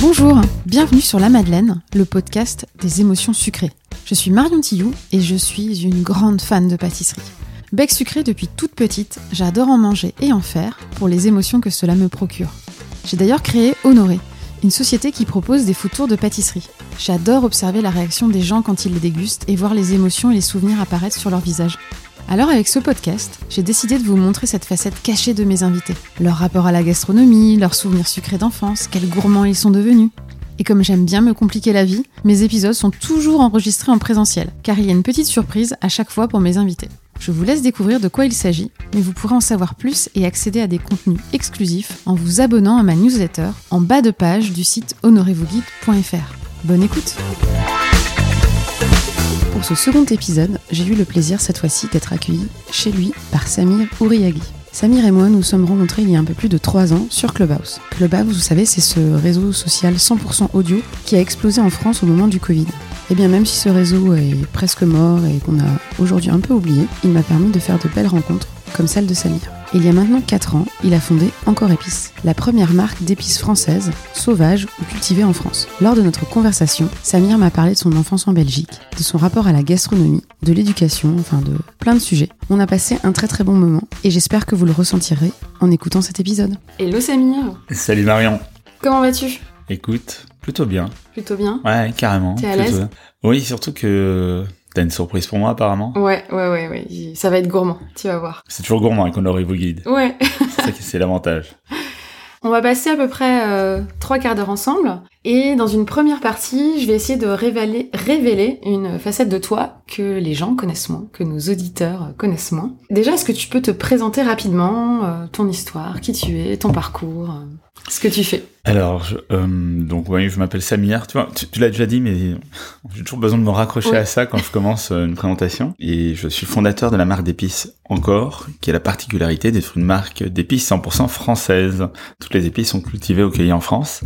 Bonjour, bienvenue sur La Madeleine, le podcast des émotions sucrées. Je suis Marion Tillou et je suis une grande fan de pâtisserie. Bec sucré depuis toute petite, j'adore en manger et en faire pour les émotions que cela me procure. J'ai d'ailleurs créé Honoré, une société qui propose des food tours de pâtisserie. J'adore observer la réaction des gens quand ils les dégustent et voir les émotions et les souvenirs apparaître sur leur visage. Alors avec ce podcast, j'ai décidé de vous montrer cette facette cachée de mes invités. Leur rapport à la gastronomie, leurs souvenirs sucrés d'enfance, quels gourmands ils sont devenus. Et comme j'aime bien me compliquer la vie, mes épisodes sont toujours enregistrés en présentiel, car il y a une petite surprise à chaque fois pour mes invités. Je vous laisse découvrir de quoi il s'agit, mais vous pourrez en savoir plus et accéder à des contenus exclusifs en vous abonnant à ma newsletter en bas de page du site honorezvousguides.fr. Bonne écoute Pour ce second épisode, j'ai eu le plaisir cette fois-ci d'être accueilli chez lui par Samir Ouriaghi. Samir et moi nous sommes rencontrés il y a un peu plus de 3 ans sur Clubhouse. Clubhouse, vous savez, c'est ce réseau social 100% audio qui a explosé en France au moment du Covid. Et bien même si ce réseau est presque mort et qu'on a aujourd'hui un peu oublié, il m'a permis de faire de belles rencontres comme celle de Samir. Il y a maintenant 4 ans, il a fondé Encore Épices, la première marque d'épices françaises, sauvages ou cultivées en France. Lors de notre conversation, Samir m'a parlé de son enfance en Belgique, de son rapport à la gastronomie, de l'éducation, enfin de plein de sujets. On a passé un très très bon moment et j'espère que vous le ressentirez en écoutant cet épisode. Hello Samir Salut Marion. Comment vas-tu? Écoute, plutôt bien. Plutôt bien Ouais, carrément. T'es à l'aise? Oui, surtout que t'as une surprise pour moi apparemment. Ouais, ouais, ouais, ouais. Ça va être gourmand, tu vas voir. C'est toujours gourmand avec Honoré vous guide. Ouais. C'est ça qui c'est l'avantage. On va passer à peu près euh, trois quarts d'heure ensemble. Et dans une première partie, je vais essayer de révéler, révéler une facette de toi que les gens connaissent moins, que nos auditeurs connaissent moins. Déjà, est-ce que tu peux te présenter rapidement euh, ton histoire, qui tu es, ton parcours, euh, ce que tu fais Alors, je, euh, donc oui, je m'appelle Samir. Tu vois, tu, tu l'as déjà dit, mais j'ai toujours besoin de me raccrocher Oui. à ça quand je commence euh, une présentation. Et je suis fondateur de la marque d'épices Encore, qui a la particularité d'être une marque d'épices 100% française. Toutes les épices sont cultivées au cueilli en France.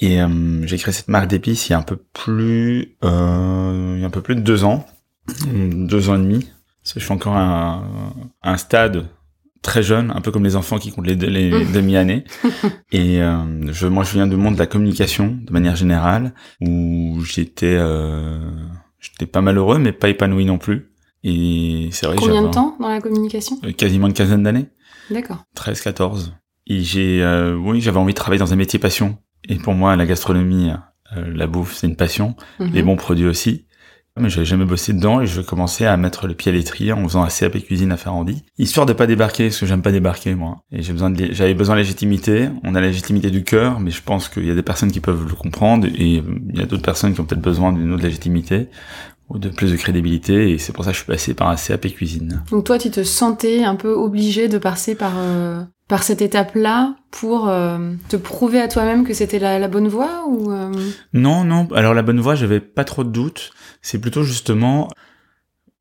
Et euh, j'ai créé cette marque d'épices il y a un peu plus, euh, il y a un peu plus de deux ans, deux ans et demi. Parce que je suis encore à un, à un stade très jeune, un peu comme les enfants qui comptent les, les demi-années. Et euh, je, moi, je viens du monde de la communication, de manière générale, où j'étais, euh, j'étais pas malheureux, mais pas épanoui non plus. Et c'est vrai, Combien de temps dans la communication? Euh, quasiment une quinzaine d'années, D'accord. 13, 14. Et j'ai, euh, oui, j'avais envie de travailler dans un métier passion. Et pour moi, la gastronomie, euh, la bouffe, c'est une passion. Les Mhm. bons produits aussi. Mais j'avais jamais bossé dedans et je commençais à mettre le pied à l'étrier en faisant un CAP cuisine à Ferrandi. Histoire de pas débarquer, parce que j'aime pas débarquer, moi. Et j'ai besoin de, j'avais besoin de légitimité. On a la légitimité du cœur, mais je pense qu'il y a des personnes qui peuvent le comprendre et euh, il y a d'autres personnes qui ont peut-être besoin d'une autre légitimité ou de plus de crédibilité et c'est pour ça que je suis passé par un CAP cuisine. Donc toi, tu te sentais un peu obligé de passer par euh, par cette étape-là pour euh, te prouver à toi-même que c'était la, la bonne voie ou euh, Non, non. Alors la bonne voie, j'avais pas trop de doutes. C'est plutôt justement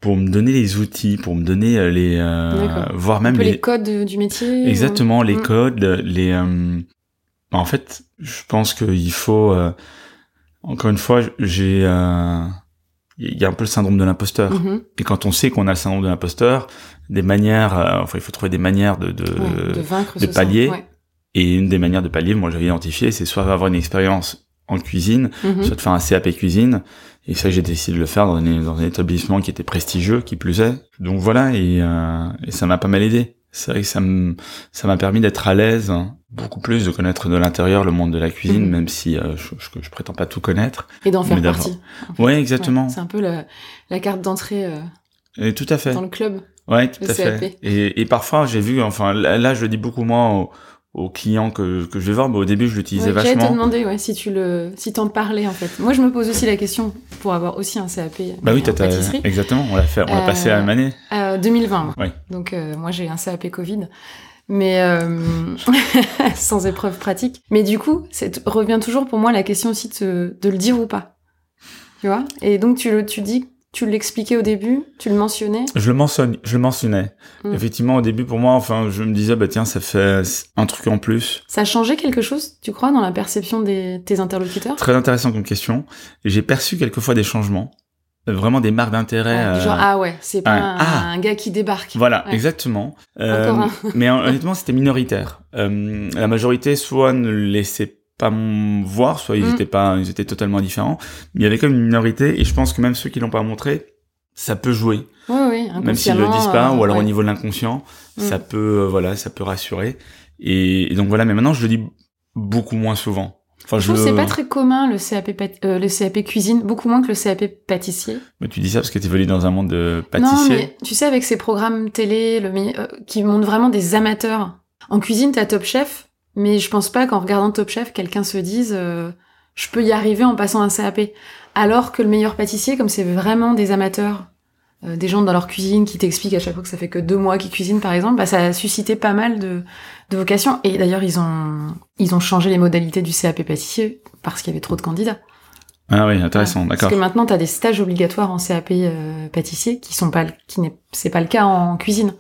pour me donner les outils, pour me donner euh, les, euh, voire même les, les codes de- du métier Exactement, les Mm. codes, les. euh, En fait, je pense qu'il faut. euh, Encore une fois, j'ai. euh, Il y a un peu le syndrome de l'imposteur. Mhm. Et quand on sait qu'on a le syndrome de l'imposteur, des manières. euh, Enfin, il faut trouver des manières de. de, Ouais, de vaincre de pallier. ouais. Et une des manières de pallier, moi j'avais identifié, c'est soit avoir une expérience en cuisine, Mhm. soit de faire un CAP cuisine. Et ça, j'ai décidé de le faire dans un, dans un établissement qui était prestigieux, qui plus est. Donc voilà, et, euh, et ça m'a pas mal aidé. C'est vrai que ça m'a permis d'être à l'aise, hein, beaucoup plus de connaître de l'intérieur le monde de la cuisine, Mhm. même si euh, je, je, je prétends pas tout connaître. Et d'en faire partie. en fait. Ouais, exactement. Ouais, c'est un peu la, la carte d'entrée euh, tout à fait. dans le club. Ouais, tout à fait. Et, et parfois, j'ai vu, enfin, là, je le dis beaucoup moins aux, aux clients que, que je vais voir, mais au début, je l'utilisais Ouais, J'allais te vachement. demander ouais, si tu le, si t'en parlais en fait. Moi, je me pose aussi la question pour avoir aussi un CAP Bah oui, t'as, exactement, on l'a fait, on l'a Euh, passé à la même année. Euh, 2020. moi. Ouais. Donc euh, moi j'ai un CAP Covid, mais euh, sans épreuve pratique. Mais du coup, c'est revient toujours pour moi la question aussi de, de le dire ou pas. Tu vois? Et donc tu le, tu dis, tu l'expliquais au début, tu le mentionnais? Je le mentionne, je le mentionnais. Mm. Effectivement, au début, pour moi, enfin, je me disais, bah tiens, ça fait un truc en plus. Ça a changé quelque chose, tu crois, dans la perception des tes interlocuteurs? Très intéressant comme question. J'ai perçu quelquefois des changements. vraiment des marques d'intérêt. Ouais, euh, Genre, ah ouais, c'est pas ouais. un, Ah. un gars qui débarque. Voilà, Ouais. exactement. Euh, Encore un. mais hon- honnêtement, c'était minoritaire. Euh, la majorité, soit ne laissait pas voir, soit ils Mm. étaient pas, ils étaient totalement différents. Mais il y avait comme une minorité, et je pense que même ceux qui l'ont pas montré, ça peut jouer, Oui, oui, même s'ils le disent pas, ou alors euh, au niveau de l'inconscient, Mm. ça peut, euh, voilà, ça peut rassurer. Et, et donc voilà, mais maintenant je le dis beaucoup moins souvent. Enfin, Je je, trouve que c'est pas très commun le CAP, euh, le CAP cuisine, beaucoup moins que le CAP pâtissier. Mais tu dis ça parce que tu évolues dans un monde de Non, pâtissier. mais tu sais, avec ces programmes télé le, qui montrent vraiment des amateurs. En cuisine, t'as Top Chef, mais je pense pas qu'en regardant Top Chef, quelqu'un se dise euh, je peux y arriver en passant un CAP. Alors que le meilleur pâtissier, comme c'est vraiment des amateurs, euh, des gens dans leur cuisine qui t'expliquent à chaque fois que ça fait que deux mois qu'ils cuisinent, par exemple, bah, ça a suscité pas mal de, de vocations. Et d'ailleurs, ils ont, ils ont changé les modalités du CAP pâtissier parce qu'il y avait trop de candidats. Ah oui, intéressant, Parce d'accord. que maintenant, tu as des stages obligatoires en CAP euh, pâtissier qui sont pas, qui n'est, c'est pas le cas en cuisine.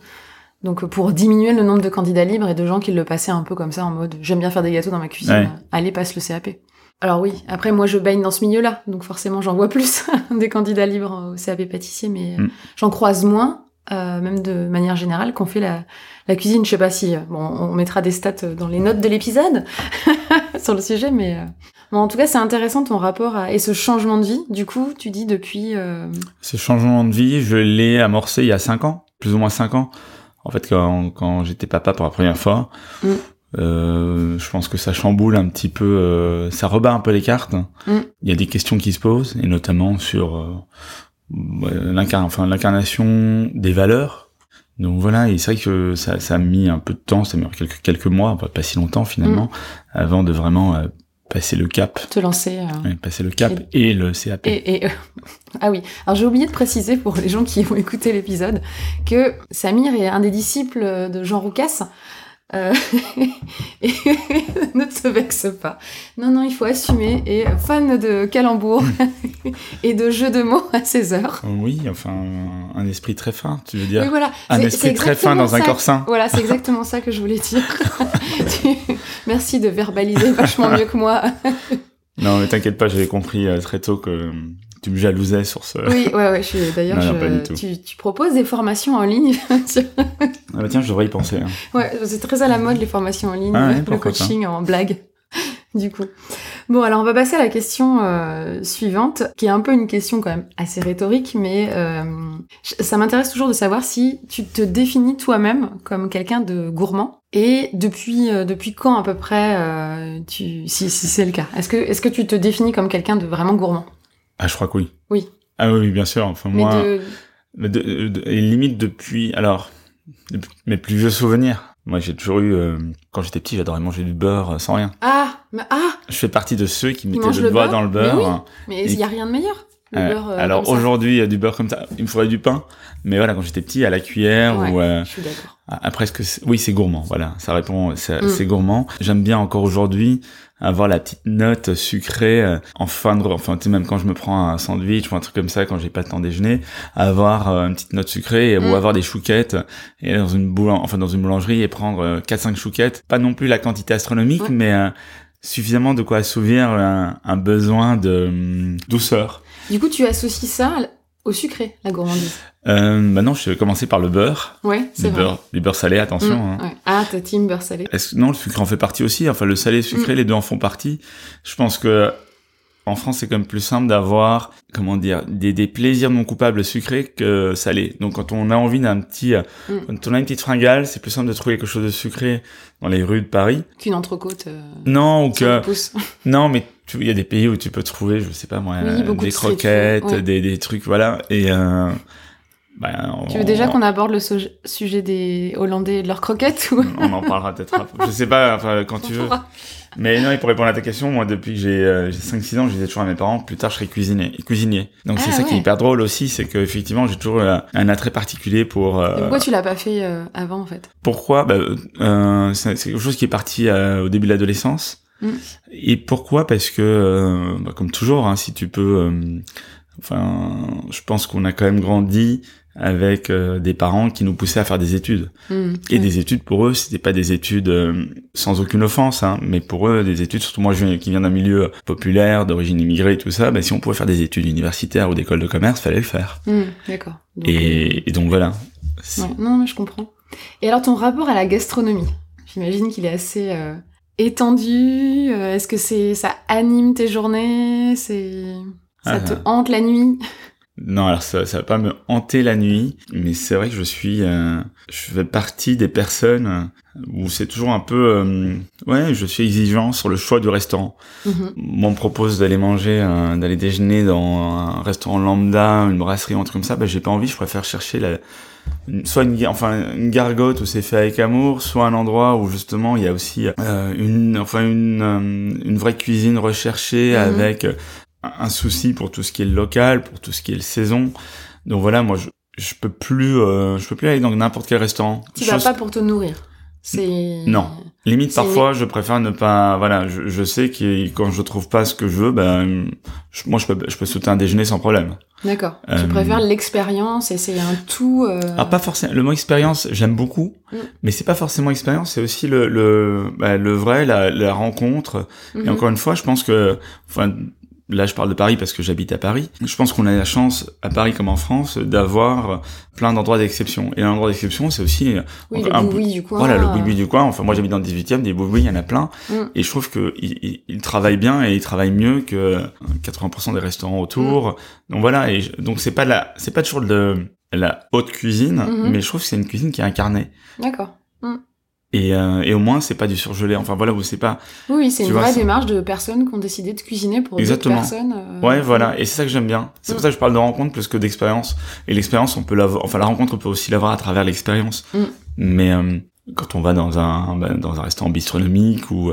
Donc, pour diminuer le nombre de candidats libres et de gens qui le passaient un peu comme ça en mode j'aime bien faire des gâteaux dans ma cuisine, Ouais. allez passe le CAP. Alors oui, après moi je baigne dans ce milieu-là, donc forcément j'en vois plus des candidats libres au CAP pâtissier, mais euh, Mm. j'en croise moins, euh, même de manière générale, qu'on fait la, la cuisine. Je sais pas si, euh, bon, on mettra des stats dans les notes de l'épisode sur le sujet, mais euh, bon, en tout cas c'est intéressant ton rapport à, et ce changement de vie. Du coup, tu dis depuis, euh, Ce changement de vie, je l'ai amorcé il y a cinq ans, plus ou moins cinq ans. En fait, quand, quand j'étais papa pour la première fois, Mm. euh, je pense que ça chamboule un petit peu, euh, ça rebat un peu les cartes. Mm. Il y a des questions qui se posent, et notamment sur euh, ouais, l'incar- enfin, l'incarnation des valeurs. Donc voilà, et c'est vrai que ça, ça a mis un peu de temps, ça a mis quelques, quelques mois, pas si longtemps finalement, avant de vraiment euh, passer le cap, te lancer. euh, ouais, passer le cap et, le CAP. Et, et- ah oui, alors j'ai oublié de préciser pour les gens qui ont écouté l'épisode que Samir est un des disciples de Jean Roucas. Euh, et ne te vexe pas. Non, non, il faut assumer. Et fan de calembour et de jeux de mots à 16 heures. Oui, enfin, un esprit très fin, tu veux dire Oui, voilà. Un esprit très fin dans un corps sain. Voilà, c'est exactement ça que je voulais dire. Merci de verbaliser vachement mieux que moi. Non, mais t'inquiète pas, j'avais compris euh, très tôt que euh, tu me jalousais sur ce... Oui, ouais, ouais, je suis d'ailleurs, tu, tu proposes des formations en ligne. sur- Ah bah tiens, je devrais y penser. hein. Ouais, c'est très à la mode les formations en ligne, Ah ouais, le coaching en blague. Du coup. Bon, alors on va passer à la question euh, suivante, qui est un peu une question quand même assez rhétorique, mais euh, ça m'intéresse toujours de savoir si tu te définis toi-même comme quelqu'un de gourmand et depuis euh, depuis quand à peu près tu si, si c'est le cas. Est-ce que est-ce que tu te définis comme quelqu'un de vraiment gourmand? Ah, je crois que oui. Oui. Ah oui, oui, bien sûr. Enfin, Mais moi, de de- de- et limite depuis... Alors, depuis mes plus vieux souvenirs. Moi, j'ai toujours eu... euh, quand j'étais petit, j'adorais manger du beurre euh, sans rien. ah mais ah Je fais partie de ceux qui mettaient le le doigt beurre? dans le Mais beurre. oui. hein. mais Et- il y a rien de meilleur. Le Euh, beurre, euh, alors aujourd'hui, il y a du beurre comme ça. Il me faudrait du pain. Mais voilà, quand j'étais petit, à la cuillère Ouais, ou... euh, je suis d'accord. Après, ce que c'est- oui, c'est gourmand. Voilà, ça répond. C'est Mm. c'est gourmand. J'aime bien encore aujourd'hui avoir la petite note sucrée euh, en fin de, enfin, tu sais, même quand je me prends un sandwich ou un truc comme ça, quand j'ai pas le temps de déjeuner, avoir euh, une petite note sucrée Mm. ou avoir des chouquettes et dans une boulan, enfin dans une boulangerie et prendre euh, 4-5 chouquettes. Pas non plus la quantité astronomique, mais euh, suffisamment de quoi assouvir un, un besoin de hum, douceur. Du coup, tu associes ça au sucré, la gourmandise. Euh, maintenant, je vais commencer par le beurre, Ouais, c'est vrai. beurre, du beurre salé. Attention. Mm, hein. ouais. Ah, ta team beurre salé. Est-ce non, le sucre en fait partie aussi. Enfin, le salé, le sucré, les deux en font partie. Je pense que en France, c'est quand même plus simple d'avoir, comment dire, des, des plaisirs non coupables sucrés que salés. Donc, quand on a envie d'un petit, euh, Mm. quand on a une petite fringale, c'est plus simple de trouver quelque chose de sucré dans les rues de Paris. Qu'une entrecôte. Euh, Non, ou que, non, mais il y a des pays où tu peux trouver, je sais pas moi, Oui, des de croquettes, ouais. des, des trucs, voilà. Et euh, bah, Tu veux déjà qu'on aborde le so- sujet des Hollandais et de leurs croquettes ou? On en parlera peut-être après. Je sais pas, enfin, quand tu veux. Mais non, et pour répondre à ta question, moi, depuis que j'ai euh, j'ai 5-6 ans, je disais toujours à mes parents, plus tard, je serai cuisinier. cuisinier. Donc, c'est Ah, ça qui est hyper drôle aussi, c'est que effectivement, j'ai toujours euh, un attrait particulier pour... euh, Et Pourquoi tu l'as pas fait euh, avant en fait? Pourquoi? Bah, euh, C'est quelque chose qui est parti au début de l'adolescence. Mm. Et pourquoi? Parce que, bah, comme toujours, hein, si tu peux... Enfin, je pense qu'on a quand même grandi avec euh, des parents qui nous poussaient à faire des études. Mm. Et des études pour eux, c'était pas des études euh, sans aucune offense, hein, mais pour eux, des études, surtout moi je qui viens d'un milieu populaire, d'origine immigrée, tout ça, bah, si on pouvait faire des études universitaires ou d'école de commerce, fallait le faire. Mm, D'accord. Euh, Et, et donc voilà. Non, mais je comprends. Et alors, ton rapport à la gastronomie? J'imagine qu'il est assez euh, étendu. Est-ce que c'est ça anime tes journées? C'est ça Ah, te hante la nuit? Non, alors ça, ça va pas me hanter la nuit, mais c'est vrai que je suis, euh, je fais partie des personnes euh, où c'est toujours un peu, euh, ouais, je suis exigeant sur le choix du restaurant. Mhm. Moi, on me propose d'aller manger, euh, d'aller déjeuner dans un restaurant lambda, une brasserie, un truc comme ça, bah j'ai pas envie, je préfère chercher la, une- soit une, enfin une gargote où c'est fait avec amour, soit un endroit où justement il y a aussi euh, une, enfin une, euh, une vraie cuisine recherchée Mhm. avec euh, un souci pour tout ce qui est le local, pour tout ce qui est le saison. Donc voilà, moi je, je peux plus, euh, je peux plus aller dans n'importe quel restaurant. Tu vas Chose- pas pour te nourrir. C'est Non. Limite C'est parfois, je préfère ne pas. Voilà, je, je sais que quand je trouve pas ce que je veux, ben je- moi je peux je peux sauter un déjeuner sans problème. D'accord. Tu Euh, préfères l'expérience, essayer un tout. euh, Alors pas forcément. Le mot expérience, j'aime beaucoup, Mm. mais c'est pas forcément expérience, c'est aussi le le bah, le vrai, la, la rencontre. Et encore une fois, je pense que, enfin, là je parle de Paris parce que j'habite à Paris. Je pense qu'on a la chance à Paris comme en France d'avoir plein d'endroits d'exception. Et un endroit d'exception, c'est aussi Oui, enfin, le un- boui du coin. Voilà, le boui du coin. Enfin, moi, j'habite dans le 18e, des boui il y en a plein. Mm. Et je trouve que il, il, il travaille bien et il travaille mieux que euh, 80% des restaurants autour. Mm. Donc voilà. Et je- donc c'est pas la, c'est pas toujours de la haute cuisine, Mhm. mais je trouve que c'est une cuisine qui est incarnée. D'accord. Et, euh, et au moins, c'est pas du surgelé. Enfin voilà, où c'est pas. Oui, c'est une vois, vraie démarche de personnes qui ont décidé de cuisiner pour d'autres personnes. euh, Ouais, voilà. Et c'est ça que j'aime bien. C'est Mm. pour ça que je parle de rencontre plus que d'expérience. Et l'expérience, on peut l'avoir. Enfin, la rencontre, on peut aussi l'avoir à travers l'expérience. Mm. Mais euh, quand on va dans un bah, dans un restaurant bistronomique ou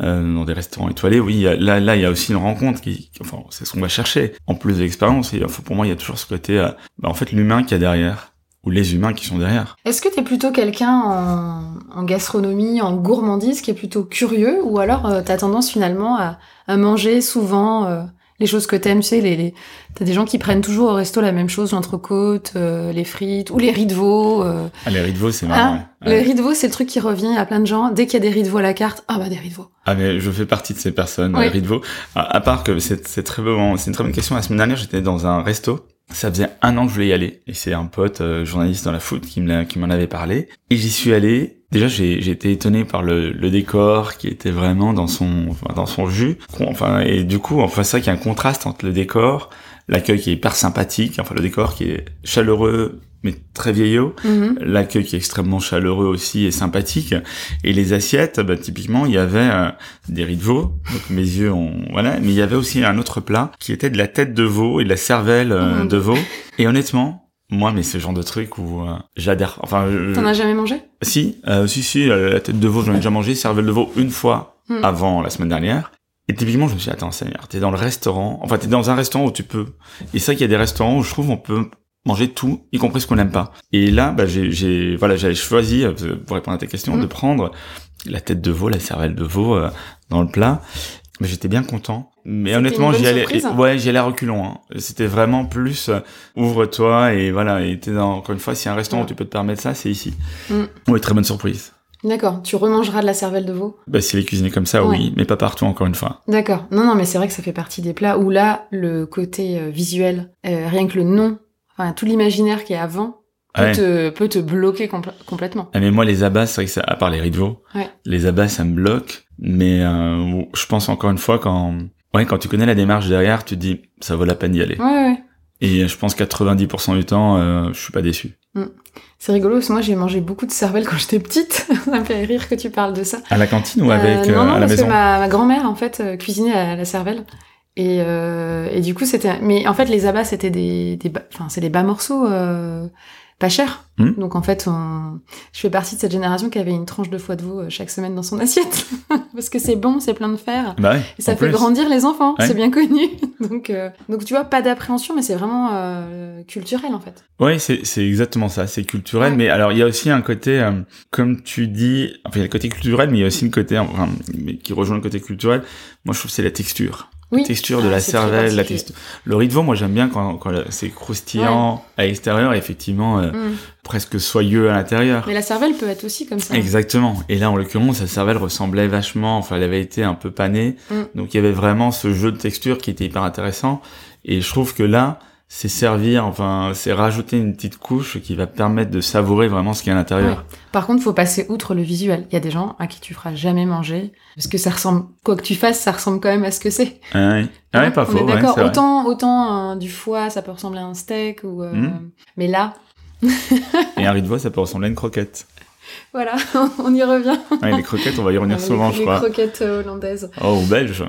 euh, dans des restaurants étoilés, oui, là là, il y a aussi une rencontre qui, qui- enfin, c'est ce qu'on va chercher. En plus de l'expérience, pour moi, il y a toujours ce côté, euh, bah, en fait, l'humain qu'il y a derrière ou les humains qui sont derrière. Est-ce que t'es plutôt quelqu'un en, en gastronomie, en gourmandise, qui est plutôt curieux, ou alors euh, t'as tendance finalement à, à manger souvent euh, les choses que t'aimes, tu sais, les, les... t'as des gens qui prennent toujours au resto la même chose, l'entrecôte, euh, les frites, ou les riz de veau. euh. Ah, les riz de veau, c'est marrant. Ah, ouais. Les riz de veau, c'est le truc qui revient à plein de gens. Dès qu'il y a des riz de veau à la carte, ah bah des riz de veau. Ah mais je fais partie de ces personnes, Oui. euh, riz de veau. À, à part que c'est c'est très bon, c'est une très bonne question. La semaine dernière, j'étais dans un resto. Ça faisait un an que je voulais y aller. Et c'est un pote euh, journaliste dans la foot qui m'en avait parlé. Et j'y suis allé. Déjà, j'ai j'ai été étonné par le, le décor qui était vraiment dans son enfin, dans son jus. Enfin et du coup, enfin c'est vrai qu'il y a un contraste entre le décor, l'accueil qui est hyper sympathique, enfin le décor qui est chaleureux mais très vieillot, Mhm. l'accueil qui est extrêmement chaleureux aussi et sympathique. Et les assiettes bah, typiquement il y avait euh, des riz de veau. Donc mes yeux ont voilà. Mais il y avait aussi un autre plat qui était de la tête de veau et de la cervelle euh, mon de veau. Et honnêtement moi mais ce genre de truc où euh, j'adhère. Enfin je- T'en as jamais mangé? Si euh, si si la tête de veau j'en ai déjà mangé. Cervelle de veau une fois Hmm. avant la semaine dernière. Et typiquement je me suis dit attends Seigneur t'es dans le restaurant. Enfin t'es dans un restaurant où tu peux. Et c'est vrai qu'il y a des restaurants où je trouve on peut manger tout, y compris ce qu'on n'aime pas. Et là, bah, j'ai, j'ai, voilà, j'avais choisi, euh, pour répondre à ta question, Mm. de prendre la tête de veau, la cervelle de veau euh, dans le plat. Mais j'étais bien content. Mais honnêtement, j'y allais, surprise. ouais, j'y allais reculons. Hein. C'était vraiment plus euh, ouvre-toi et voilà. Et t'es dans, encore une fois, si y a un restaurant Mm. où tu peux te permettre ça, c'est ici. Mm. Oui, très bonne surprise. D'accord. Tu remangeras de la cervelle de veau? Bah, s'il est cuisiné comme ça, Ouais. oui, mais pas partout, encore une fois. D'accord. Non, non, mais c'est vrai que ça fait partie des plats où là, le côté euh, visuel, euh, rien que le nom, enfin tout l'imaginaire qui est avant, peut, Ouais. te, peut te bloquer compl- complètement. Ah, mais moi, les abats, c'est vrai que ça, à part les veau, Ouais. les abats, ça me bloque. Mais euh, je pense encore une fois quand, ouais, quand tu connais la démarche derrière, tu te dis, ça vaut la peine d'y aller. Ouais, ouais. Et je pense 90% du temps, euh, je suis pas déçu. C'est rigolo parce que moi j'ai mangé beaucoup de cervelle quand j'étais petite. ça me fait rire que tu parles de ça. À la cantine ou Euh, avec euh, non, non, à la parce maison? que ma, ma grand-mère en fait cuisinait à la cervelle. Et, euh, et du coup c'était, mais en fait les abats c'était des, des, enfin c'est des bas morceaux euh, pas chers. Hmm. Donc en fait on, je fais partie de cette génération qui avait une tranche de foie de veau euh, chaque semaine dans son assiette parce que c'est bon, c'est plein de fer. Bah ouais, Et ça fait plus. grandir les enfants, Ouais. c'est bien connu. donc, euh, donc tu vois, pas d'appréhension, mais c'est vraiment euh, culturel en fait. Ouais, c'est c'est exactement ça, c'est culturel. Ouais. Mais alors, il y a aussi un côté, euh, comme tu dis, enfin, il y a le côté culturel, mais il y a aussi le côté, enfin, qui rejoint le côté culturel. Moi, je trouve que c'est la texture. Oui. La texture de Ah, la cervelle, la texture. Le riz de veau, moi j'aime bien quand, quand c'est croustillant à l'extérieur, effectivement euh, Mm. presque soyeux à l'intérieur. Mais la cervelle peut être aussi comme ça. Exactement. Et là, en l'occurrence, sa cervelle ressemblait vachement, enfin, elle avait été un peu panée. Mm. Donc, il y avait vraiment ce jeu de texture qui était hyper intéressant. Et je trouve que là, c'est servir, enfin, c'est rajouter une petite couche qui va permettre de savourer vraiment ce qu'il y a à l'intérieur. Par contre, faut passer outre le visuel. Il y a des gens à qui tu feras jamais manger parce que ça ressemble, quoi que tu fasses, ça ressemble quand même à ce que c'est. Ah ouais. Ah ouais, Hein, pas on faux. est ouais, d'accord. vrai. autant, autant euh, du foie, ça peut ressembler à un steak ou. euh, Mm. Mais là, Et un riz de veau, ça peut ressembler à une croquette. Voilà, on y revient. Ouais, les croquettes, on va y revenir Euh, souvent, les, je les crois. croquettes euh, hollandaises. Oh, ou belge.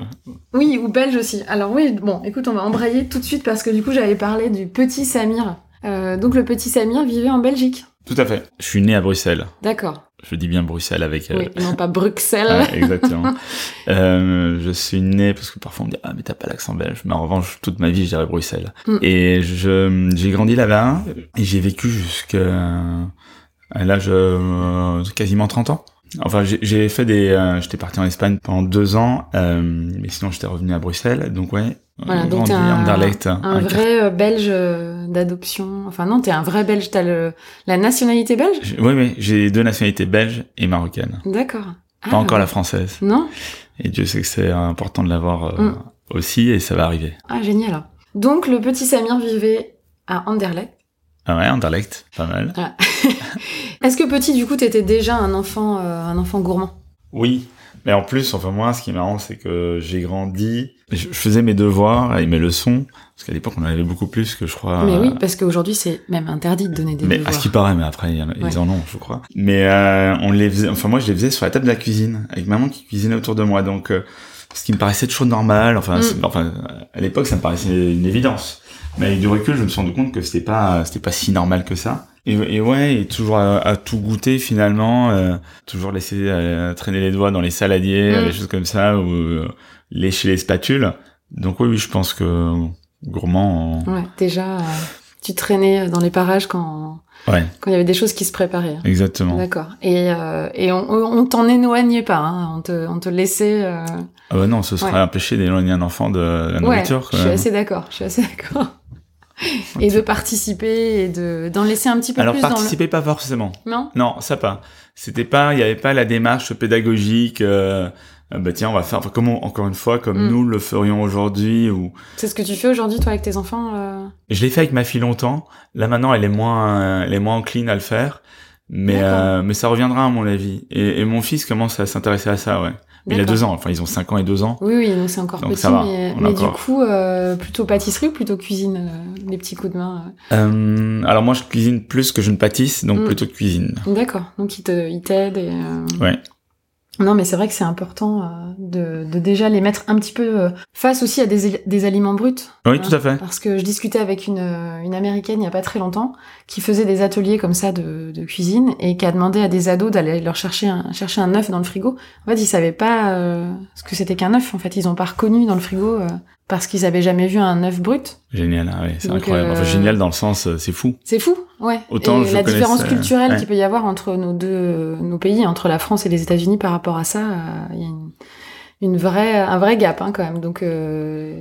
Oui, ou belge aussi. Alors oui, bon, écoute, on va embrayer tout de suite parce que du coup, j'avais parlé du petit Samir. Euh, donc le petit Samir vivait en Belgique. Tout à fait. Je suis né à Bruxelles. D'accord. Je dis bien Bruxelles avec... euh, Oui, non pas Bruxelles. Ouais, exactement. euh, je suis né parce que parfois on me dit ah mais t'as pas l'accent belge, mais en revanche toute ma vie je dirais Bruxelles. Mm. Et je j'ai grandi là-bas et j'ai vécu jusqu'à à l'âge euh, quasiment 30 ans. Enfin j'ai- fait des euh, j'étais parti en Espagne pendant deux ans, euh, mais sinon j'étais revenu à Bruxelles donc ouais. Voilà, donc t'es un, Anderlecht, un un vrai euh, belge d'adoption. Enfin non, t'es un vrai belge. T'as le la nationalité belge? Oui, mais j'ai deux nationalités belges et marocaines. D'accord. Pas Ah, encore la française. Non? Et Dieu sait que c'est important de l'avoir Mm. aussi et ça va arriver. Ah génial. Donc le petit Samir vivait à Anderlecht. Ah ouais, Anderlecht, pas mal. Est-ce que petit du coup t'étais déjà un enfant euh, un enfant gourmand? Oui, mais en plus, enfin moi, ce qui est marrant, c'est que j'ai grandi, je faisais mes devoirs et mes leçons, parce qu'à l'époque, on en avait beaucoup plus que je crois. Mais euh, oui, parce qu'aujourd'hui c'est même interdit de donner des mais à devoirs. ce qui paraît, mais après, ils Ouais. en ont, je crois. Mais euh, on les faisait, enfin moi, je les faisais sur la table de la cuisine, avec maman qui cuisinait autour de moi, donc euh, ce qui me paraissait toujours normal. Enfin, Mm. enfin, à l'époque, ça me paraissait une évidence. Mais avec du recul, je me suis rendu compte que c'était pas, c'était pas si normal que ça. Et, et ouais, et toujours à, à tout goûter finalement, euh, toujours laisser euh, traîner les doigts dans les saladiers, Mm. des choses comme ça, ou euh, lécher les spatules. Donc oui, oui, je pense que gourmand, euh, Ouais, déjà euh, tu traînais dans les parages quand ouais, quand il y avait des choses qui se préparaient. exactement. D'accord. Et, euh, et on, on t'en éloignait pas, hein. on, te, on te laissait. euh, Ah bah non, ce serait Ouais. péché d'éloigner un enfant de la Ouais, nourriture. je quand suis assez d'accord. Je suis assez d'accord. et de participer et de d'en laisser un petit peu Alors plus participer pas forcément. Non? Non, ça pas. C'était pas, il y avait pas la démarche pédagogique. Euh, euh, bah tiens, on va faire enfin, comme on- encore une fois comme Mm. nous le ferions aujourd'hui. Ou C'est ce que tu fais aujourd'hui, toi, avec tes enfants. euh, je l'ai fait avec ma fille longtemps. Là maintenant, elle est moins, euh, elle est moins encline à le faire. Mais euh, mais ça reviendra à mon avis. Et, et mon fils commence à s'intéresser à ça, ouais. Mais il a deux ans. Enfin, ils ont cinq ans et deux ans. Oui, oui, donc c'est encore Donc petit, ça va, mais, du coup, euh, plutôt pâtisserie ou plutôt cuisine, euh, les petits coups de main. Euh, alors moi, je cuisine plus que je ne pâtisse, donc Mm. plutôt cuisine. euh. D'accord. Donc ils t'aident et. euh, Ouais. Non, mais c'est vrai que c'est important euh, de, de déjà les mettre un petit peu euh, face aussi à des, des aliments bruts. Oui, Hein, tout à fait. Parce que je discutais avec une, euh, une américaine il y a pas très longtemps qui faisait des ateliers comme ça de, de cuisine et qui a demandé à des ados d'aller leur chercher un, chercher un œuf dans le frigo. En fait, ils savaient pas euh, ce que c'était qu'un œuf. En fait, ils ont pas reconnu dans le frigo euh, parce qu'ils avaient jamais vu un œuf brut. Génial, ah ouais, c'est incroyable. Enfin, euh, génial dans le sens, euh, c'est fou. C'est fou, ouais. Autant et je la différence culturelle ouais. qu'il peut y avoir entre nos deux nos pays, entre la France et les États-Unis par rapport à ça, euh, il y a une, une vraie un vrai gap hein, quand même. Donc euh,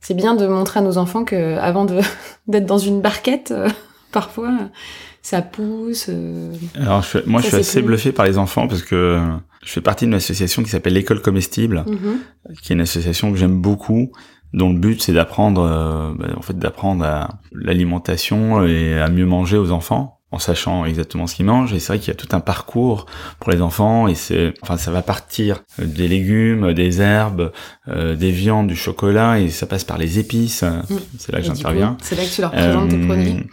c'est bien de montrer à nos enfants que avant de d'être dans une barquette, euh, parfois ça pousse. euh, Alors, je moi, Ça, je suis assez plus- bluffé par les enfants parce que je fais partie d'une association qui s'appelle l'école comestible, mhm. qui est une association que j'aime beaucoup, dont le but c'est d'apprendre, euh, bah, en fait, d'apprendre à l'alimentation et à mieux manger aux enfants en sachant exactement ce qu'ils mangent. Et c'est vrai qu'il y a tout un parcours pour les enfants et c'est, enfin, ça va partir des légumes, des herbes, euh, des viandes, du chocolat et ça passe par les épices. C'est là que j'interviens. C'est là que tu leur présentes tes Euh, produits.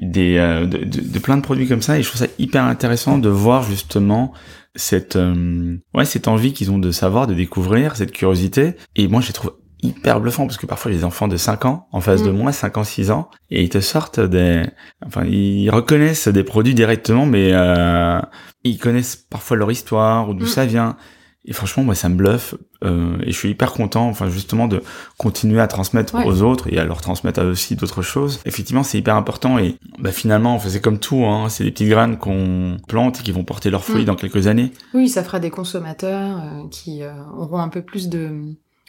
des euh, de, de- de plein de produits comme ça et je trouve ça hyper intéressant de voir justement cette euh, ouais cette envie qu'ils ont de savoir de découvrir cette curiosité et moi je les trouve hyper bluffant parce que parfois j'ai des enfants de 5 ans en face de Mm. moi 5 ans 6 ans et ils te sortent des enfin ils reconnaissent des produits directement mais euh, ils connaissent parfois leur histoire ou d'où Mm. ça vient et franchement moi ça me bluffe euh, et je suis hyper content enfin justement de continuer à transmettre Ouais. aux autres et à leur transmettre à eux aussi d'autres choses effectivement c'est hyper important et bah finalement enfin, c'est comme tout hein, c'est des petites graines qu'on plante et qui vont porter leurs fruits Mm. dans quelques années Oui, ça fera des consommateurs euh, qui euh, auront un peu plus de